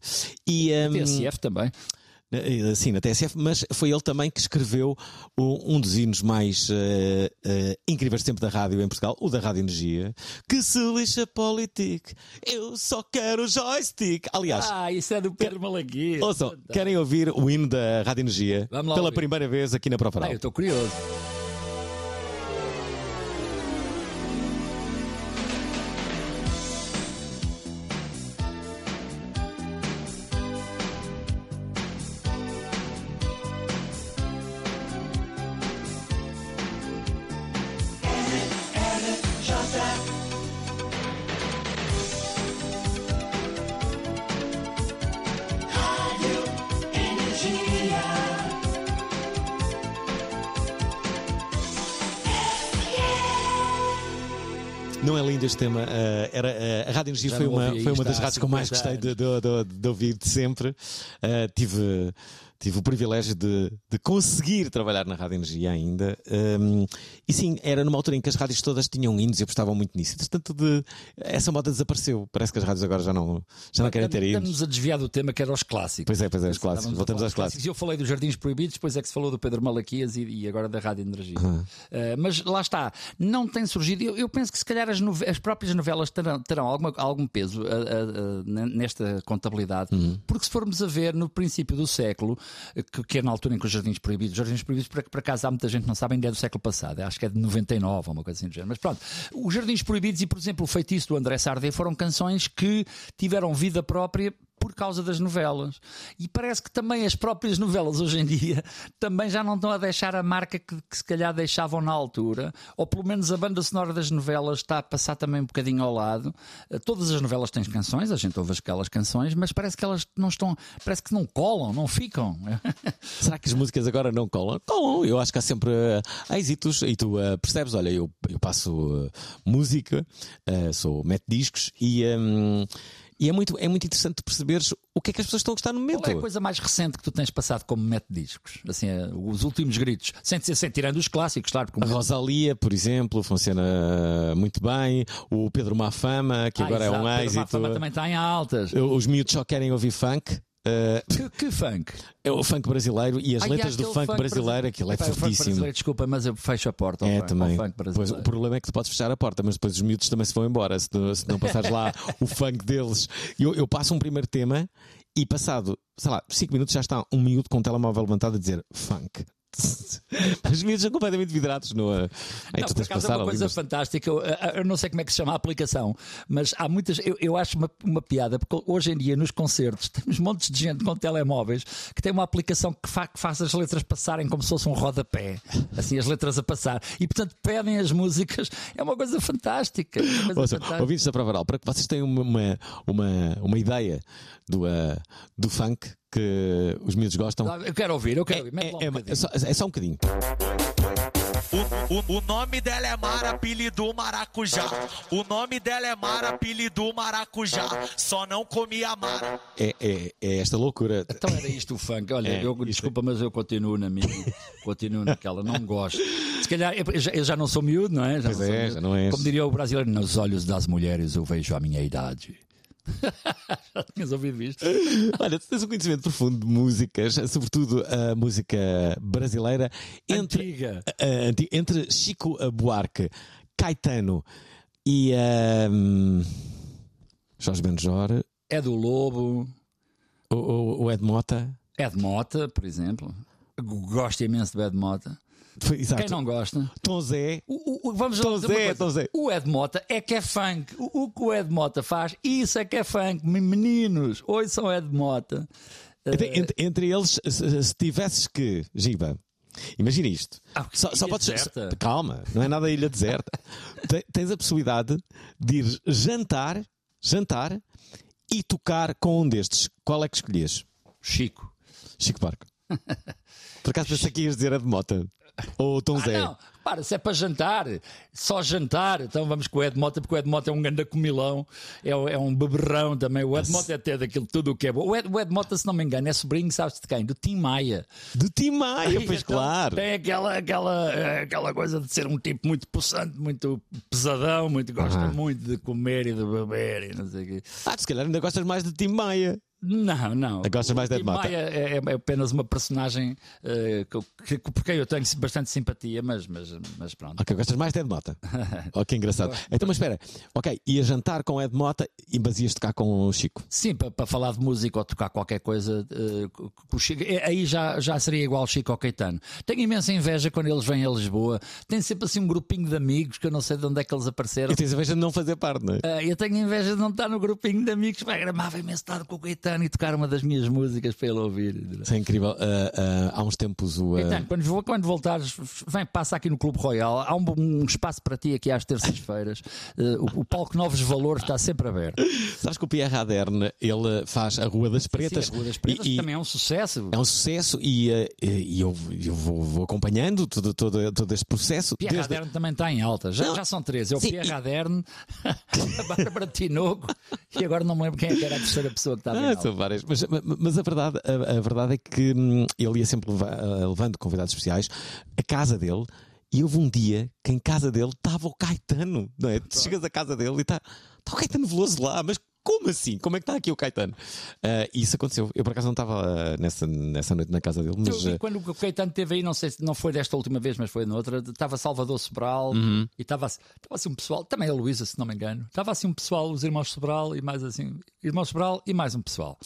e. ehm, TSF também. Eh, Sim, na TSF, mas foi ele também que escreveu o- um dos hinos mais eh, eh, incríveis sempre da rádio em Portugal, o da Rádio Energia, que se lixa politic, eu só quero joystick. Aliás, Ah, isso é do Pedro Malaquias. ouçam, querem ouvir o hino da Rádio Energia pela ouvir. primeira vez aqui na Profaral? Ah, eu estou curioso. Não é lindo este tema? Eh, era, eh, a Rádio Energia foi uma, foi uma das rádios que eu mais 50 gostei de, de- de- de ouvir de sempre. Eh, tive, tive o privilégio de, de conseguir trabalhar na Rádio Energia ainda. Ehm, e sim, era numa altura em que as rádios todas tinham hinos e apostavam muito nisso. Entretanto, de, essa moda desapareceu. Parece que as rádios agora já não, já não querem ter hinos. Estamos a desviar do tema que era os clássicos. Pois é, pois é, os clássicos. Voltamos aos clássicos. E eu falei dos Jardins Proibidos, depois é que se falou do Pedro Malaquias e, e agora da Rádio Energia. Uh, mas lá está, não tem surgido. Eu, eu penso que se calhar as, as próprias novelas terão, terão alguma- algum peso uh, n- nesta contabilidade, porque se formos a ver no princípio do século, que, que é na altura em que os Jardins Proibidos, os Jardins Proibidos, por, por acaso há muita gente que não sabe, ainda é do século passado, acho que é de 99 ou uma coisa assim do género. Mas pronto, os Jardins Proibidos e, por exemplo, o Feitiço do André Sardé foram canções que tiveram vida própria por causa das novelas. E parece que também as próprias novelas hoje em dia também já não estão a deixar a marca que, que se calhar deixavam na altura, ou pelo menos a banda sonora das novelas está a passar também um bocadinho ao lado. Eh, Todas as novelas têm canções, a gente ouve aquelas canções, mas parece que elas não estão, parece que não colam, não ficam. Será que as músicas agora não colam? Colam. Eu acho que há sempre eh, êxitos e tu eh, percebes, olha, eu, eu passo eh, música, sou mete discos e, ehm, e é, muito, é muito interessante perceberes o que é que as pessoas estão a gostar no momento. Qual é a coisa mais recente que tu tens passado como mete discos? Assim, eh, os últimos gritos, sem sem, tirando os clássicos, claro, porque A Rosalia, por exemplo, funciona muito bem. O Pedro Mafama, que Ah, agora exato, é um Pedro êxito. Mafama também está em altas. Os miúdos só querem ouvir funk. Eh, Que, que funk? é o funk brasileiro e as Ai, letras do aquele funk, brasileiro, aquilo é funk fortíssimo. Desculpa, mas eu fecho a porta ao É funk, também. ao funk Pois, brasileiro. o problema é que tu podes fechar a porta, mas depois os miúdos também se vão embora se não, se não passares lá o funk deles. Eu, eu passo um primeiro tema e passado, sei lá, 5 minutos já está um miúdo com o telemóvel levantado a dizer funk. Os miúdos são completamente vidrados no. eh, Aí Não, por acaso é uma coisa mas- fantástica. Eu, eu não sei como é que se chama a aplicação, mas há muitas. Eu, eu acho uma, uma piada, porque hoje em dia nos concertos temos montes de gente com telemóveis que tem uma aplicação que, fa, que faz as letras passarem como se fosse um rodapé, assim as letras a passar, e portanto pedem as músicas. É uma coisa fantástica. é uma coisa Ouça, fantástica. ouvintes da Prova Oral, para que vocês tenham uma, uma, uma, uma ideia do, eh, do funk que os miúdos gostam. Eu quero ouvir, eu quero ouvir. Mete lá um É, é- bocadinho. é só, é só um bocadinho. O, o, o nome dela é Mara, apelido Maracujá. O nome dela é Mara, apelido Maracujá. Só não comia Mara. É, é, é esta loucura. Então era isto o funk. Olha, É, eu, isto- desculpa, mas eu continuo na minha, continuo naquela, não gosto. Se calhar, eu já, eu já não sou miúdo, não é? Já Pois não é, já não és. Como diria o brasileiro, nos olhos das mulheres eu vejo a minha idade. Já tinhas ouvido isto? Olha, tu tens um conhecimento profundo de músicas, sobretudo a música brasileira, entre, Antiga. entre Chico Buarque, Caetano e ahm, Jorge Benjor, É do Lobo, o, o, o Ed Mota. Ed Mota, por exemplo. Gosto imenso de Ed Mota. Exato. Quem não gosta? Tom Zé. O- o- vamos Tom Zé. Tom Zé. O Ed Mota é que é funk. O, o que o Ed Mota faz, isso é que é funk. Meninos, hoje são Ed Mota. Entre, entre- entre eles, se, se tivesses que, Giba, imagina isto. Ah, só, só podes. deserta? Calma, não é nada ilha deserta. Te- Tens a possibilidade de ir jantar, jantar e tocar com um destes. Qual é que escolhias? Chico. Chico Barco. Por acaso pensei que ias dizer a de Mota. Ou Tom Ah, Zé. não, para, se é para jantar, só jantar, então vamos com o Ed Mota, porque o Ed Mota é um grande comilão, é, é um beberrão também. O Ed Mota é até daquilo tudo o que é bom. O Ed, o Ed Mota, se não me engano, é sobrinho, sabes de quem? Do Tim Maia. Do Tim Maia, pois Então, claro. Tem aquela, aquela, eh, aquela coisa de ser um tipo muito possante, muito pesadão, muito gosta muito de comer e de beber e não sei o quê. Ah, se calhar ainda gostas mais de Tim Maia. Não, não. Gostas mais O de Ed Tim Mota? Maia é, é apenas uma personagem eh, que, que- por quem eu tenho bastante simpatia, mas, mas, mas pronto. Ok, gostas mais de Ed Mota. oh, que engraçado. Então, mas espera. Ok, ia jantar com Ed Mota e mas ias tocar com o Chico. Sim, para, para falar de música ou tocar qualquer coisa, eh, com o Chico- eh, aí já, já seria igual Chico ao Caetano. Tenho imensa inveja quando eles vêm a Lisboa. Tem sempre assim um grupinho de amigos que eu não sei de onde é que eles apareceram. E tens a vez de não fazer parte, não é? Ah, eu tenho inveja de não estar no grupinho de amigos. Vai, gramava imenso estar com o Caetano e tocar uma das minhas músicas para ele ouvir. Isso é incrível. Ah, ah, há uns tempos o. ah, Caetano, quando, quando voltares, vem, passa aqui no Clube Royal. Há um, um espaço para ti aqui às terças-feiras. O, o palco Novos Valores está sempre aberto. Sabes que o Pierre Raderne ele faz a Rua das Pretas. Sim, a Rua das Pretas e, também é um sucesso. é um sucesso e, e eu, eu vou, vou acompanhando todo, todo, todo este processo. Pierre desde- Raderne também está em alta. Já, já são três. É o Sim, Pierre e- Raderne, a Bárbara Tinoco e agora não me lembro quem é que era a terceira pessoa que estava Ah, alta. são várias. Mas, mas- a, verdade, a, a verdade é que hum, ele ia sempre leva- ah, levando convidados especiais a casa dele. E houve um dia que em casa dele estava o Caetano, não é? Tu chegas à casa dele e está tá o Caetano Veloso lá, mas como assim? Como é que está aqui o Caetano? E isso aconteceu. Eu por acaso não estava ah, nessa, nessa noite na casa dele, Eu mas. vi ah, quando o Caetano teve aí, não sei se não foi desta última vez, mas foi noutra, estava Salvador Sobral Uhum. e estava, estava assim um pessoal, também a Luísa, se não me engano, estava assim um pessoal, os irmãos Sobral e mais assim, irmãos Sobral e mais um pessoal.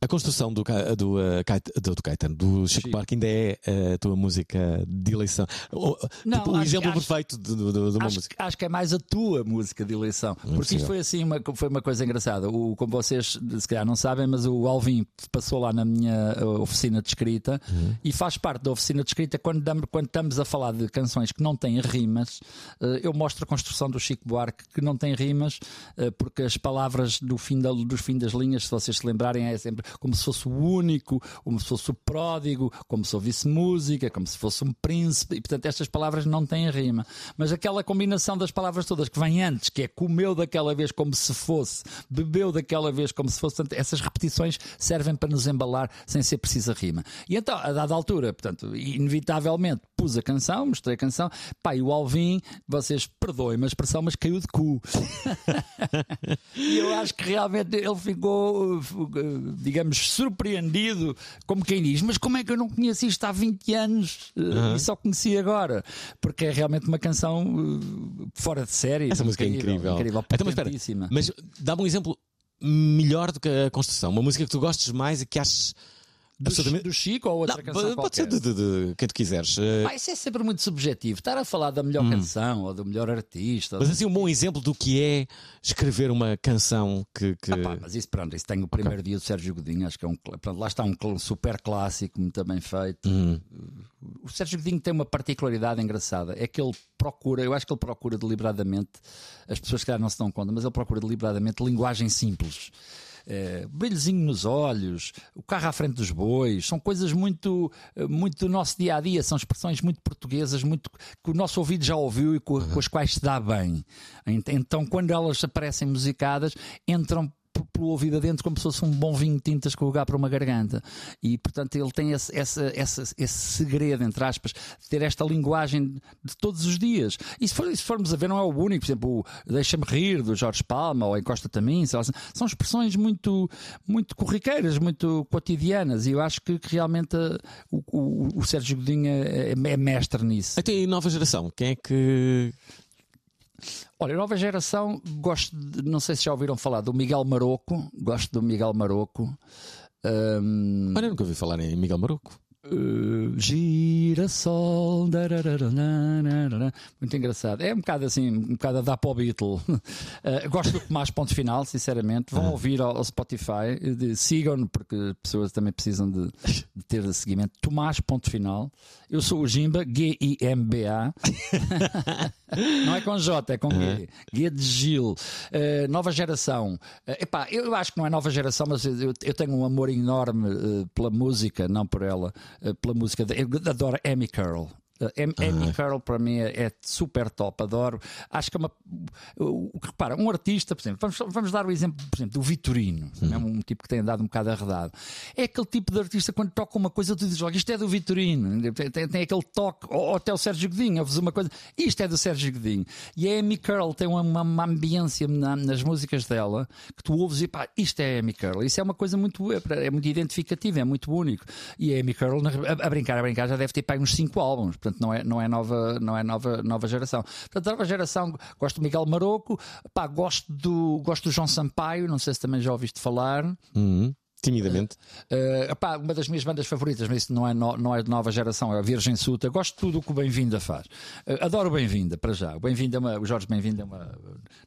A construção do, do, ah, Caet- do, do Caetano, do Chico Chico. Buarque, ainda é a tua música de eleição. O, Não, tipo, exemplo acho- perfeito de, de- de uma Acho, música. acho que é mais a tua música de eleição. Porque possível. isto foi assim uma, foi uma coisa engraçada. O, como vocês se calhar não sabem, mas o Alvin passou lá na minha uh, oficina de escrita Uhum. e faz parte da oficina de escrita quando, quando estamos a falar de canções que não têm rimas, uh, eu mostro a construção do Chico Buarque que não tem rimas, uh, porque as palavras do fim, da, fim das linhas, se vocês se lembrarem, é sempre como se fosse o único, como se fosse o pródigo, como se ouvisse música, como se fosse um príncipe, e portanto estas palavras não têm rima. Mas aquela combinação das palavras todas que vem antes, que é comeu daquela vez como se fosse, bebeu daquela vez como se fosse, portanto, essas repetições servem para nos embalar sem ser precisa rima. E então, a dada altura, portanto, inevitavelmente pus a canção, mostrei a canção, pá, e o Alvin, vocês perdoem-me a expressão, mas caiu de cu. e eu acho que realmente ele ficou, digamos, surpreendido, como quem diz, mas como é que eu não conheço isto há 20 anos eh, e só conheci agora? Porque é realmente uma canção eh, fora de série. Essa música é incrível. Incrível, Então, mas espera, mas dá-me um exemplo melhor do que a construção. Uma música que tu gostes mais e que aches do, absolutamente. do Chico ou outra Não, canção pode qualquer? ser de, de- de quem tu quiseres. Eh, Pá, isso é sempre muito subjetivo. Estar a falar da melhor canção ou do melhor artista. Mas assim, um bom exemplo do que é escrever uma canção que. que- Ah, pá, mas isso, pronto, isso tem o primeiro dia do Sérgio Godinho, acho que é um. Pronto, lá está um super clássico, muito bem feito. Uhum. O Sérgio Godinho tem uma particularidade engraçada, é que ele procura, eu acho que ele procura deliberadamente, as pessoas que calhar não se dão conta, mas ele procura deliberadamente linguagem simples. Eh, brilhozinho nos olhos, o carro à frente dos bois, são coisas muito, muito do nosso dia a dia, são expressões muito portuguesas, muito que o nosso ouvido já ouviu e co- com, as quais se dá bem. Ent- Então, quando elas aparecem musicadas, entram pelo ouvido adentro como se fosse um bom vinho de o lugar para uma garganta. E, portanto, ele tem esse, essa- essa- esse segredo, entre aspas, de ter esta linguagem de todos os dias. E se, for- se formos a ver, não é o único. Por exemplo, o Deixa-me Rir, do Jorge Palma, ou Encosta-te a mim, sei lá, são expressões muito, muito corriqueiras, muito cotidianas. E eu acho que, que realmente eh, o, o- o Sérgio Godinho é, é mestre nisso. Até aí, nova geração, quem é que. Olha, nova geração, gosto de, não sei se já ouviram falar do Miguel Maroco, gosto do Miguel Maroco. Hum, Olha, eu nunca ouvi falar em Miguel Maruco. Uh, girassol, muito engraçado. É um bocado assim, um bocado a dar para o Beatle. Uh, gosto do Tomás Ponto Final, sinceramente. Vão ouvir ao, ao Spotify, de- sigam-no, porque pessoas também precisam de, de ter seguimento. Tomás Ponto Final. Eu sou o Gimba, G-I-M-B-A. Não é com J, é com G. G de Gil. Uh, nova geração. Uh, epá, eu acho que não é nova geração, mas eu, eu tenho um amor enorme uh, pela música, não por ela, pela música. de- Eu adoro Amy Curl. Amy, Amy Curl para mim é, é super top, adoro. Acho que é uma. repara, um artista, por exemplo, vamos, vamos dar o exemplo, por exemplo, do Vitorino, é um tipo que tem andado um bocado arredado. É aquele tipo de artista quando toca uma coisa, tu dizes, "Olha, isto é do Vitorino, tem, tem- tem aquele toque, ou, ou até o Sérgio Godinho, ouves uma coisa, isto é do Sérgio Godinho. E a Amy Curl tem uma, uma, ambiência na- nas músicas dela que tu ouves e pá, isto é Amy Curl. Isso é uma coisa muito, é, é muito identificativa, é muito único. E a Amy Curl, a, a brincar, a brincar, já deve ter pá, uns 5 álbuns, portanto não é, não é, nova, não é nova, nova geração. Portanto, nova geração, gosto do Miguel Maroco, pá, gosto, do, gosto do João Sampaio, não sei se também já ouviste falar. Uhum. Timidamente. Uh, uma das minhas bandas favoritas, mas isso não é, no- não é de nova geração, é a Virgem Suta. Gosto de tudo o que o Bem-vinda faz. Uh, adoro o Bem-vinda, para já. O Bem-vinda é uma, o Jorge Bem-vinda é uma.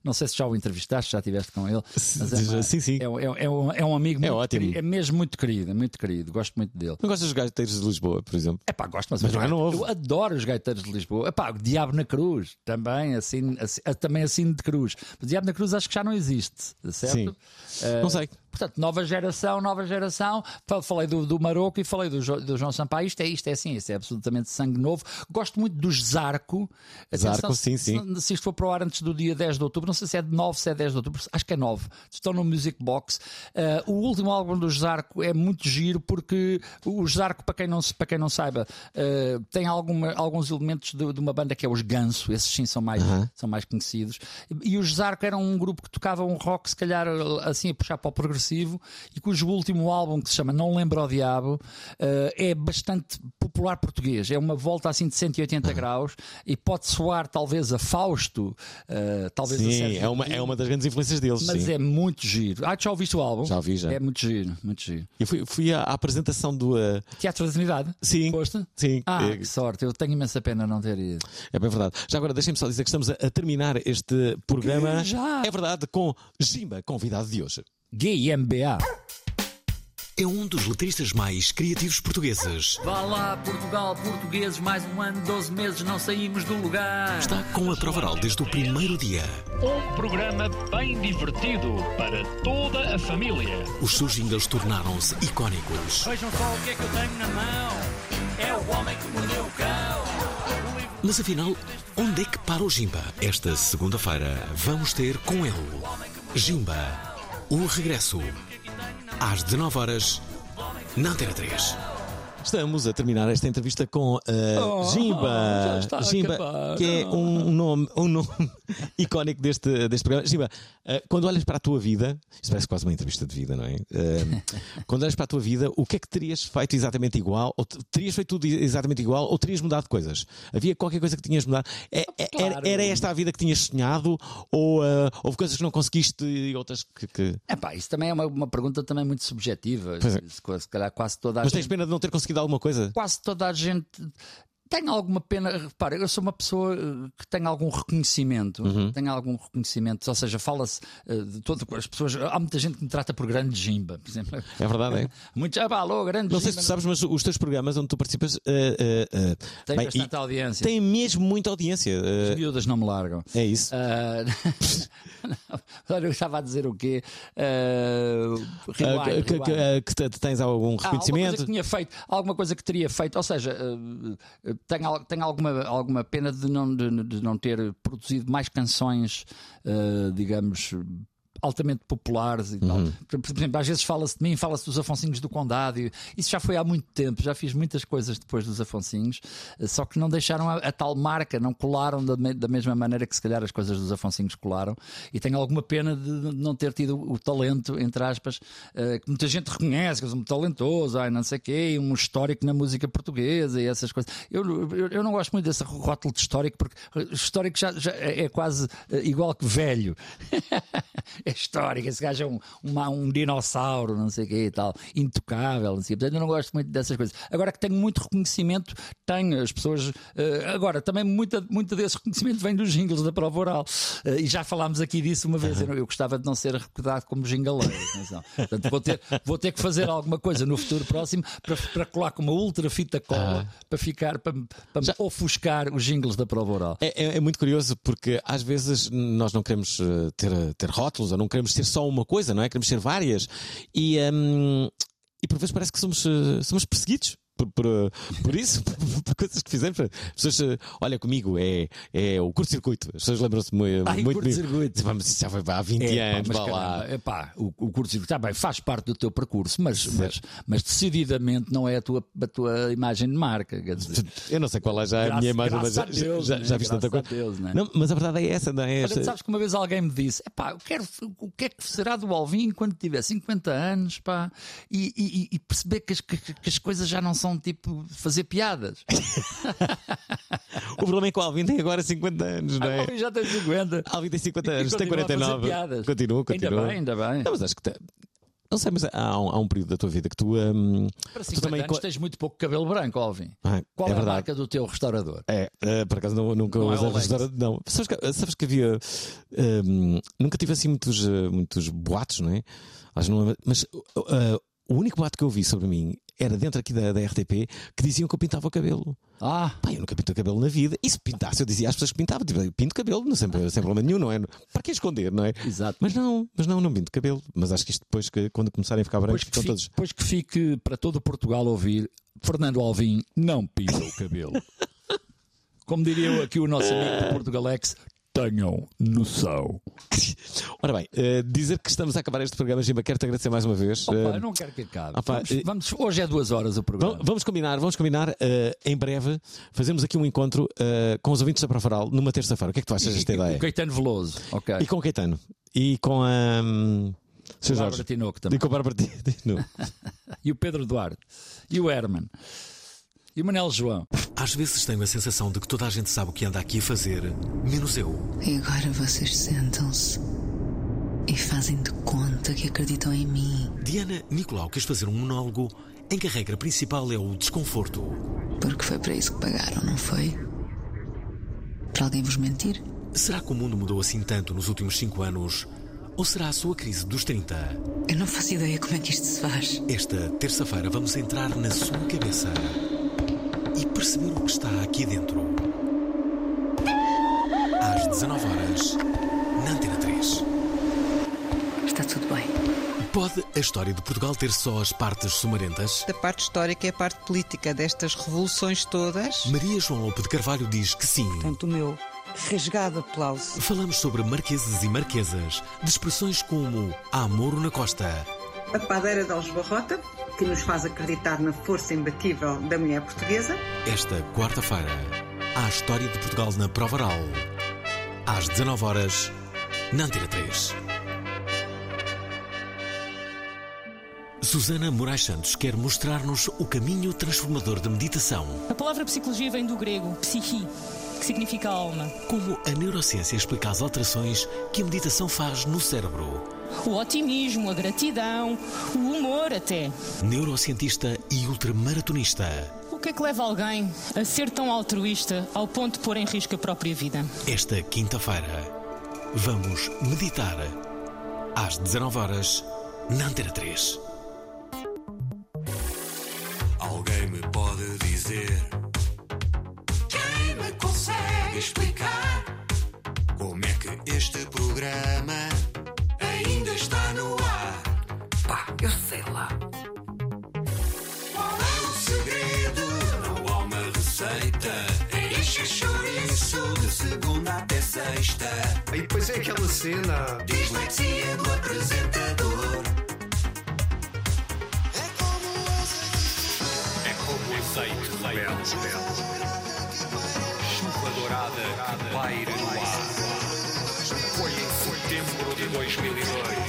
Não sei se já o entrevistaste, já estiveste com ele. É, uma- Sim, sim. é, um- é um, é um amigo É muito ótimo. querido, é mesmo muito querido, é muito querido. Gosto muito dele. Não gostas dos gaiteiros de Lisboa, por exemplo? É pá, gosto, mas, Mas não é novo. eu adoro os gaiteiros de Lisboa. É pá, o Diabo na Cruz, também assim, assim, também assim de Cruz. O Diabo na Cruz acho que já não existe, certo? Sim. Uh, Não sei. Portanto, nova geração, nova geração. Fa- Falei do, do Maroco e falei do, Jo- do João Sampaio. Isto é, isto é assim, isto é absolutamente sangue novo. Gosto muito dos Zarco. Zarco, sim, se, sim. Se, se isto for para o ar antes do dia 10 de outubro, não sei se é de 9, se é 10 de outubro, acho que é 9. Estão no Music Box. Uh, o último álbum do Zarco é muito giro porque o Zarco, para quem não, para quem não saiba, uh, tem alguma, alguns elementos de, de uma banda que é os Ganso. Esses sim são mais, são mais conhecidos. E, os Zarco eram um grupo que tocava um rock, se calhar assim a puxar para o progressivo, e cujo último álbum, que se chama Não Lembro ao Diabo, eh, é bastante popular português. É uma volta assim de 180 graus e pode soar talvez a Fausto, eh, talvez a Sim, Sérgio é uma, é uma das grandes influências deles. Mas sim. é muito giro. Ah, já ouviste o álbum? Já ouvi, já. É muito giro, muito giro. Eu fui, fui à, à apresentação do. uh, Teatro da Trindade? Sim. Foste? Sim. Ah, É- que sorte. Eu tenho imensa pena não ter ido. É bem verdade. Já agora, deixem-me só dizer que estamos a, a terminar este programa. Já? É verdade, com Jimba, convidado de hoje. GMBA. É um dos letristas mais criativos portugueses. Vá lá, Portugal, portugueses, mais um ano, 12 meses, não saímos do lugar. Está com a Trovaral desde o primeiro dia. Um programa bem divertido para toda a família. Os seus jingles tornaram-se icónicos. Vejam só o que é que eu tenho na mão. É o homem que mordeu o cão. Mas afinal, onde é que para o Jimba? Esta segunda-feira vamos ter com ele Jimba, o regresso. Às 19 horas na Antena 3. Estamos a terminar esta entrevista com uh, Oh, Jimba. Jimba, que é um nome, um nome icónico deste, deste programa. Jimba, uh, quando olhas para a tua vida, isto parece quase uma entrevista de vida, não é? Uh, quando olhas para a tua vida, o que é que terias feito exatamente igual? Ou te- terias feito tudo exatamente igual? Ou terias mudado coisas? Havia qualquer coisa que tinhas mudado? É- é- era, Claro. era esta a vida que tinhas sonhado? Ou houve coisas que não conseguiste e outras que. que... Epá, isso também é uma, uma pergunta também muito subjetiva. É. Se, se calhar quase toda a Mas gente tens pena de não ter conseguido alguma coisa? quase toda a gente tem alguma pena. Repara, eu sou uma pessoa eh, que tem algum reconhecimento, Uhum. tem algum reconhecimento, ou seja, fala-se eh, de todo. As pessoas, há muita gente que me trata por grande Jimba, por exemplo. É verdade, é? Muitos, ah, pá, alô, grande Não sei se tu sabes, mas os teus programas onde tu participas uh, uh, Tem bem, bastante audiência. têm mesmo muita audiência. As miúdas não me largam. é isso. Ah, olha, eu estava a dizer o quê? Ah, Uh, rewind, que, que- que te- tens algum Ah, alguma coisa reconhecimento? que tinha feito, alguma coisa que teria feito, ou seja, tenho, tenho alguma, alguma pena de não, de, de não ter produzido mais canções, eh, digamos. Altamente populares e tal. Uhum. Por, exemplo, às vezes fala-se de mim, fala-se dos Afonsinhos do Condado. Isso já foi há muito tempo. Já fiz muitas coisas depois dos Afonsinhos, eh, só que não deixaram a, a tal marca, não colaram da, me- da mesma maneira que se calhar as coisas dos Afonsinhos colaram. E tenho alguma pena de não ter tido o talento, entre aspas, eh, que muita gente reconhece, que eu sou muito talentoso, ai, não sei o quê, um histórico na música portuguesa e essas coisas. Eu, eu, eu não gosto muito desse rótulo de histórico, porque histórico já, já é é quase eh, igual que velho. é histórica. Esse gajo é um, uma- um dinossauro, não sei o quê e tal, intocável, não sei. Portanto, eu não gosto muito dessas coisas. Agora que tenho muito reconhecimento, tenho. As pessoas. eh, agora, também muita, muita desse reconhecimento vem dos jingles da prova oral. Eh, e já falámos aqui disso uma vez. Eu, eu gostava de não ser recordado como jingaleiro. atenção. Portanto, vou ter, vou ter que fazer alguma coisa no futuro próximo para, para colar com uma ultra fita cola para ficar, para, para me ofuscar os jingles da prova oral. É, é- é muito curioso porque às vezes nós não queremos eh, ter, ter rótulos não queremos ter só uma coisa, não é? Queremos ter várias. E, hum, e por vezes parece que somos, eh, somos perseguidos. Por, por, por isso, por, por coisas que fizemos. As pessoas, eh, olha comigo, é, é o curto-circuito. As pessoas lembram-se muito, Ai, muito curto-circuito. Vamos, isso já foi há 20 É, pá, anos, mas vá lá. epá, o, o curto-circuito tá bem, faz parte do teu percurso, mas, mas, mas decididamente não é a tua, a tua imagem de marca. Dizer, Eu não sei qual é já a Graças- minha imagem, mas já, a Deus, já, né? já viste tanta coisa. a Deus, né? Não, mas a verdade é essa, não é? Olha, Esta- sabes que uma vez alguém me disse: epá, eu quero, o que é que será do Alvin quando tiver 50 anos pá, e, e- e perceber que as, que- que as coisas já não são tipo fazer piadas. O problema é que o Alvin tem agora 50 anos, não Ah, é? Alvin já tem 50. Alvin tem 50 E anos, tem continua a fazer 49. piadas. Continua, continua. Ainda bem, ainda bem. Não, mas acho que. Não sei, mas há um, há um período da tua vida que tu. hum, Para tu 50 também. anos tens muito pouco cabelo branco, Alvin. Ah, Qual é é, a verdade. marca do teu restaurador? É, eh, por acaso não- nunca Não é usei Olex. restaurante. Não. Sabes que, sabes que havia. hum, nunca tive assim muitos, eh, muitos boatos, não é? Mas eh, o único boato que eu vi sobre mim era dentro aqui da, da RTP que diziam que eu pintava o cabelo. Ah, Pá, eu nunca pinto o cabelo na vida. E se pintasse, eu dizia às pessoas que pintava, tipo, pinto cabelo, não sem, sem problema nenhum, não é? Para que esconder, não é? exato. Mas não, mas não, não pinto cabelo. Mas acho que isto depois, que, quando começarem a ficar brancos, ficam fique, todos. pois que fique para todo Portugal ouvir, Fernando Alvim não pinta o cabelo. Como diria aqui o nosso amigo do Portugalex, tenham noção. Ora bem, eh, dizer que estamos a acabar este programa, Gimba, quero-te agradecer mais uma vez. Opa, Eh, eu não quero que acabe. opa, vamos, eh, vamos- hoje é duas horas o programa. Vamos, vamos combinar, vamos combinar eh, em breve. Fazemos aqui um encontro com os ouvintes da Profaral numa terça-feira. O que é que tu achas desta E- e- ideia? O Caetano Veloso, ok. E com o Caetano. E com a. Um. Bárbara. Tinoco E também. com a Bárbara Tinoco. E o Pedro Duarte. E o Herman. E Manel João. Às vezes tenho a sensação de que toda a gente sabe o que anda aqui a fazer, menos eu. E agora vocês sentam-se e fazem de conta que acreditam em mim, Diana Nicolau quis fazer um monólogo em que a regra principal é o desconforto. porque foi para isso que pagaram, não foi? Para alguém vos mentir? Será que o mundo mudou assim tanto nos últimos cinco anos? Ou será a sua crise dos 30? Eu não faço ideia como é que isto se faz. Esta terça-feira vamos entrar na sua cabeça e perceber o que está aqui dentro. Às 19 horas, na Antena 3. Está tudo bem. Pode a história de Portugal ter só as partes sumarentas? A parte histórica é a parte política destas revoluções todas. Maria João Lope de Carvalho diz que sim. Portanto, o meu rasgado aplauso. Falamos sobre marqueses e marquesas, de expressões como há Moro na Costa, A padeira de Aljubarrota, que nos faz acreditar na força imbatível da mulher portuguesa. esta quarta-feira. Há a história de Portugal na Prova Oral. Às 19 horas, na Antena 3. Susana Moraes Santos quer mostrar-nos o caminho transformador da meditação. A palavra psicologia vem do grego psique, que significa alma. Como a neurociência explica as alterações que a meditação faz no cérebro. O otimismo, a gratidão, o humor até. Neurocientista e ultramaratonista. O que é que leva alguém a ser tão altruísta ao ponto de pôr em risco a própria vida? Esta quinta-feira, vamos meditar. Às 19 horas, na Antena 3. Dislexia do apresentador É como azeite de mel. Chuva dourada que paira no ar. Foi em setembro de 2002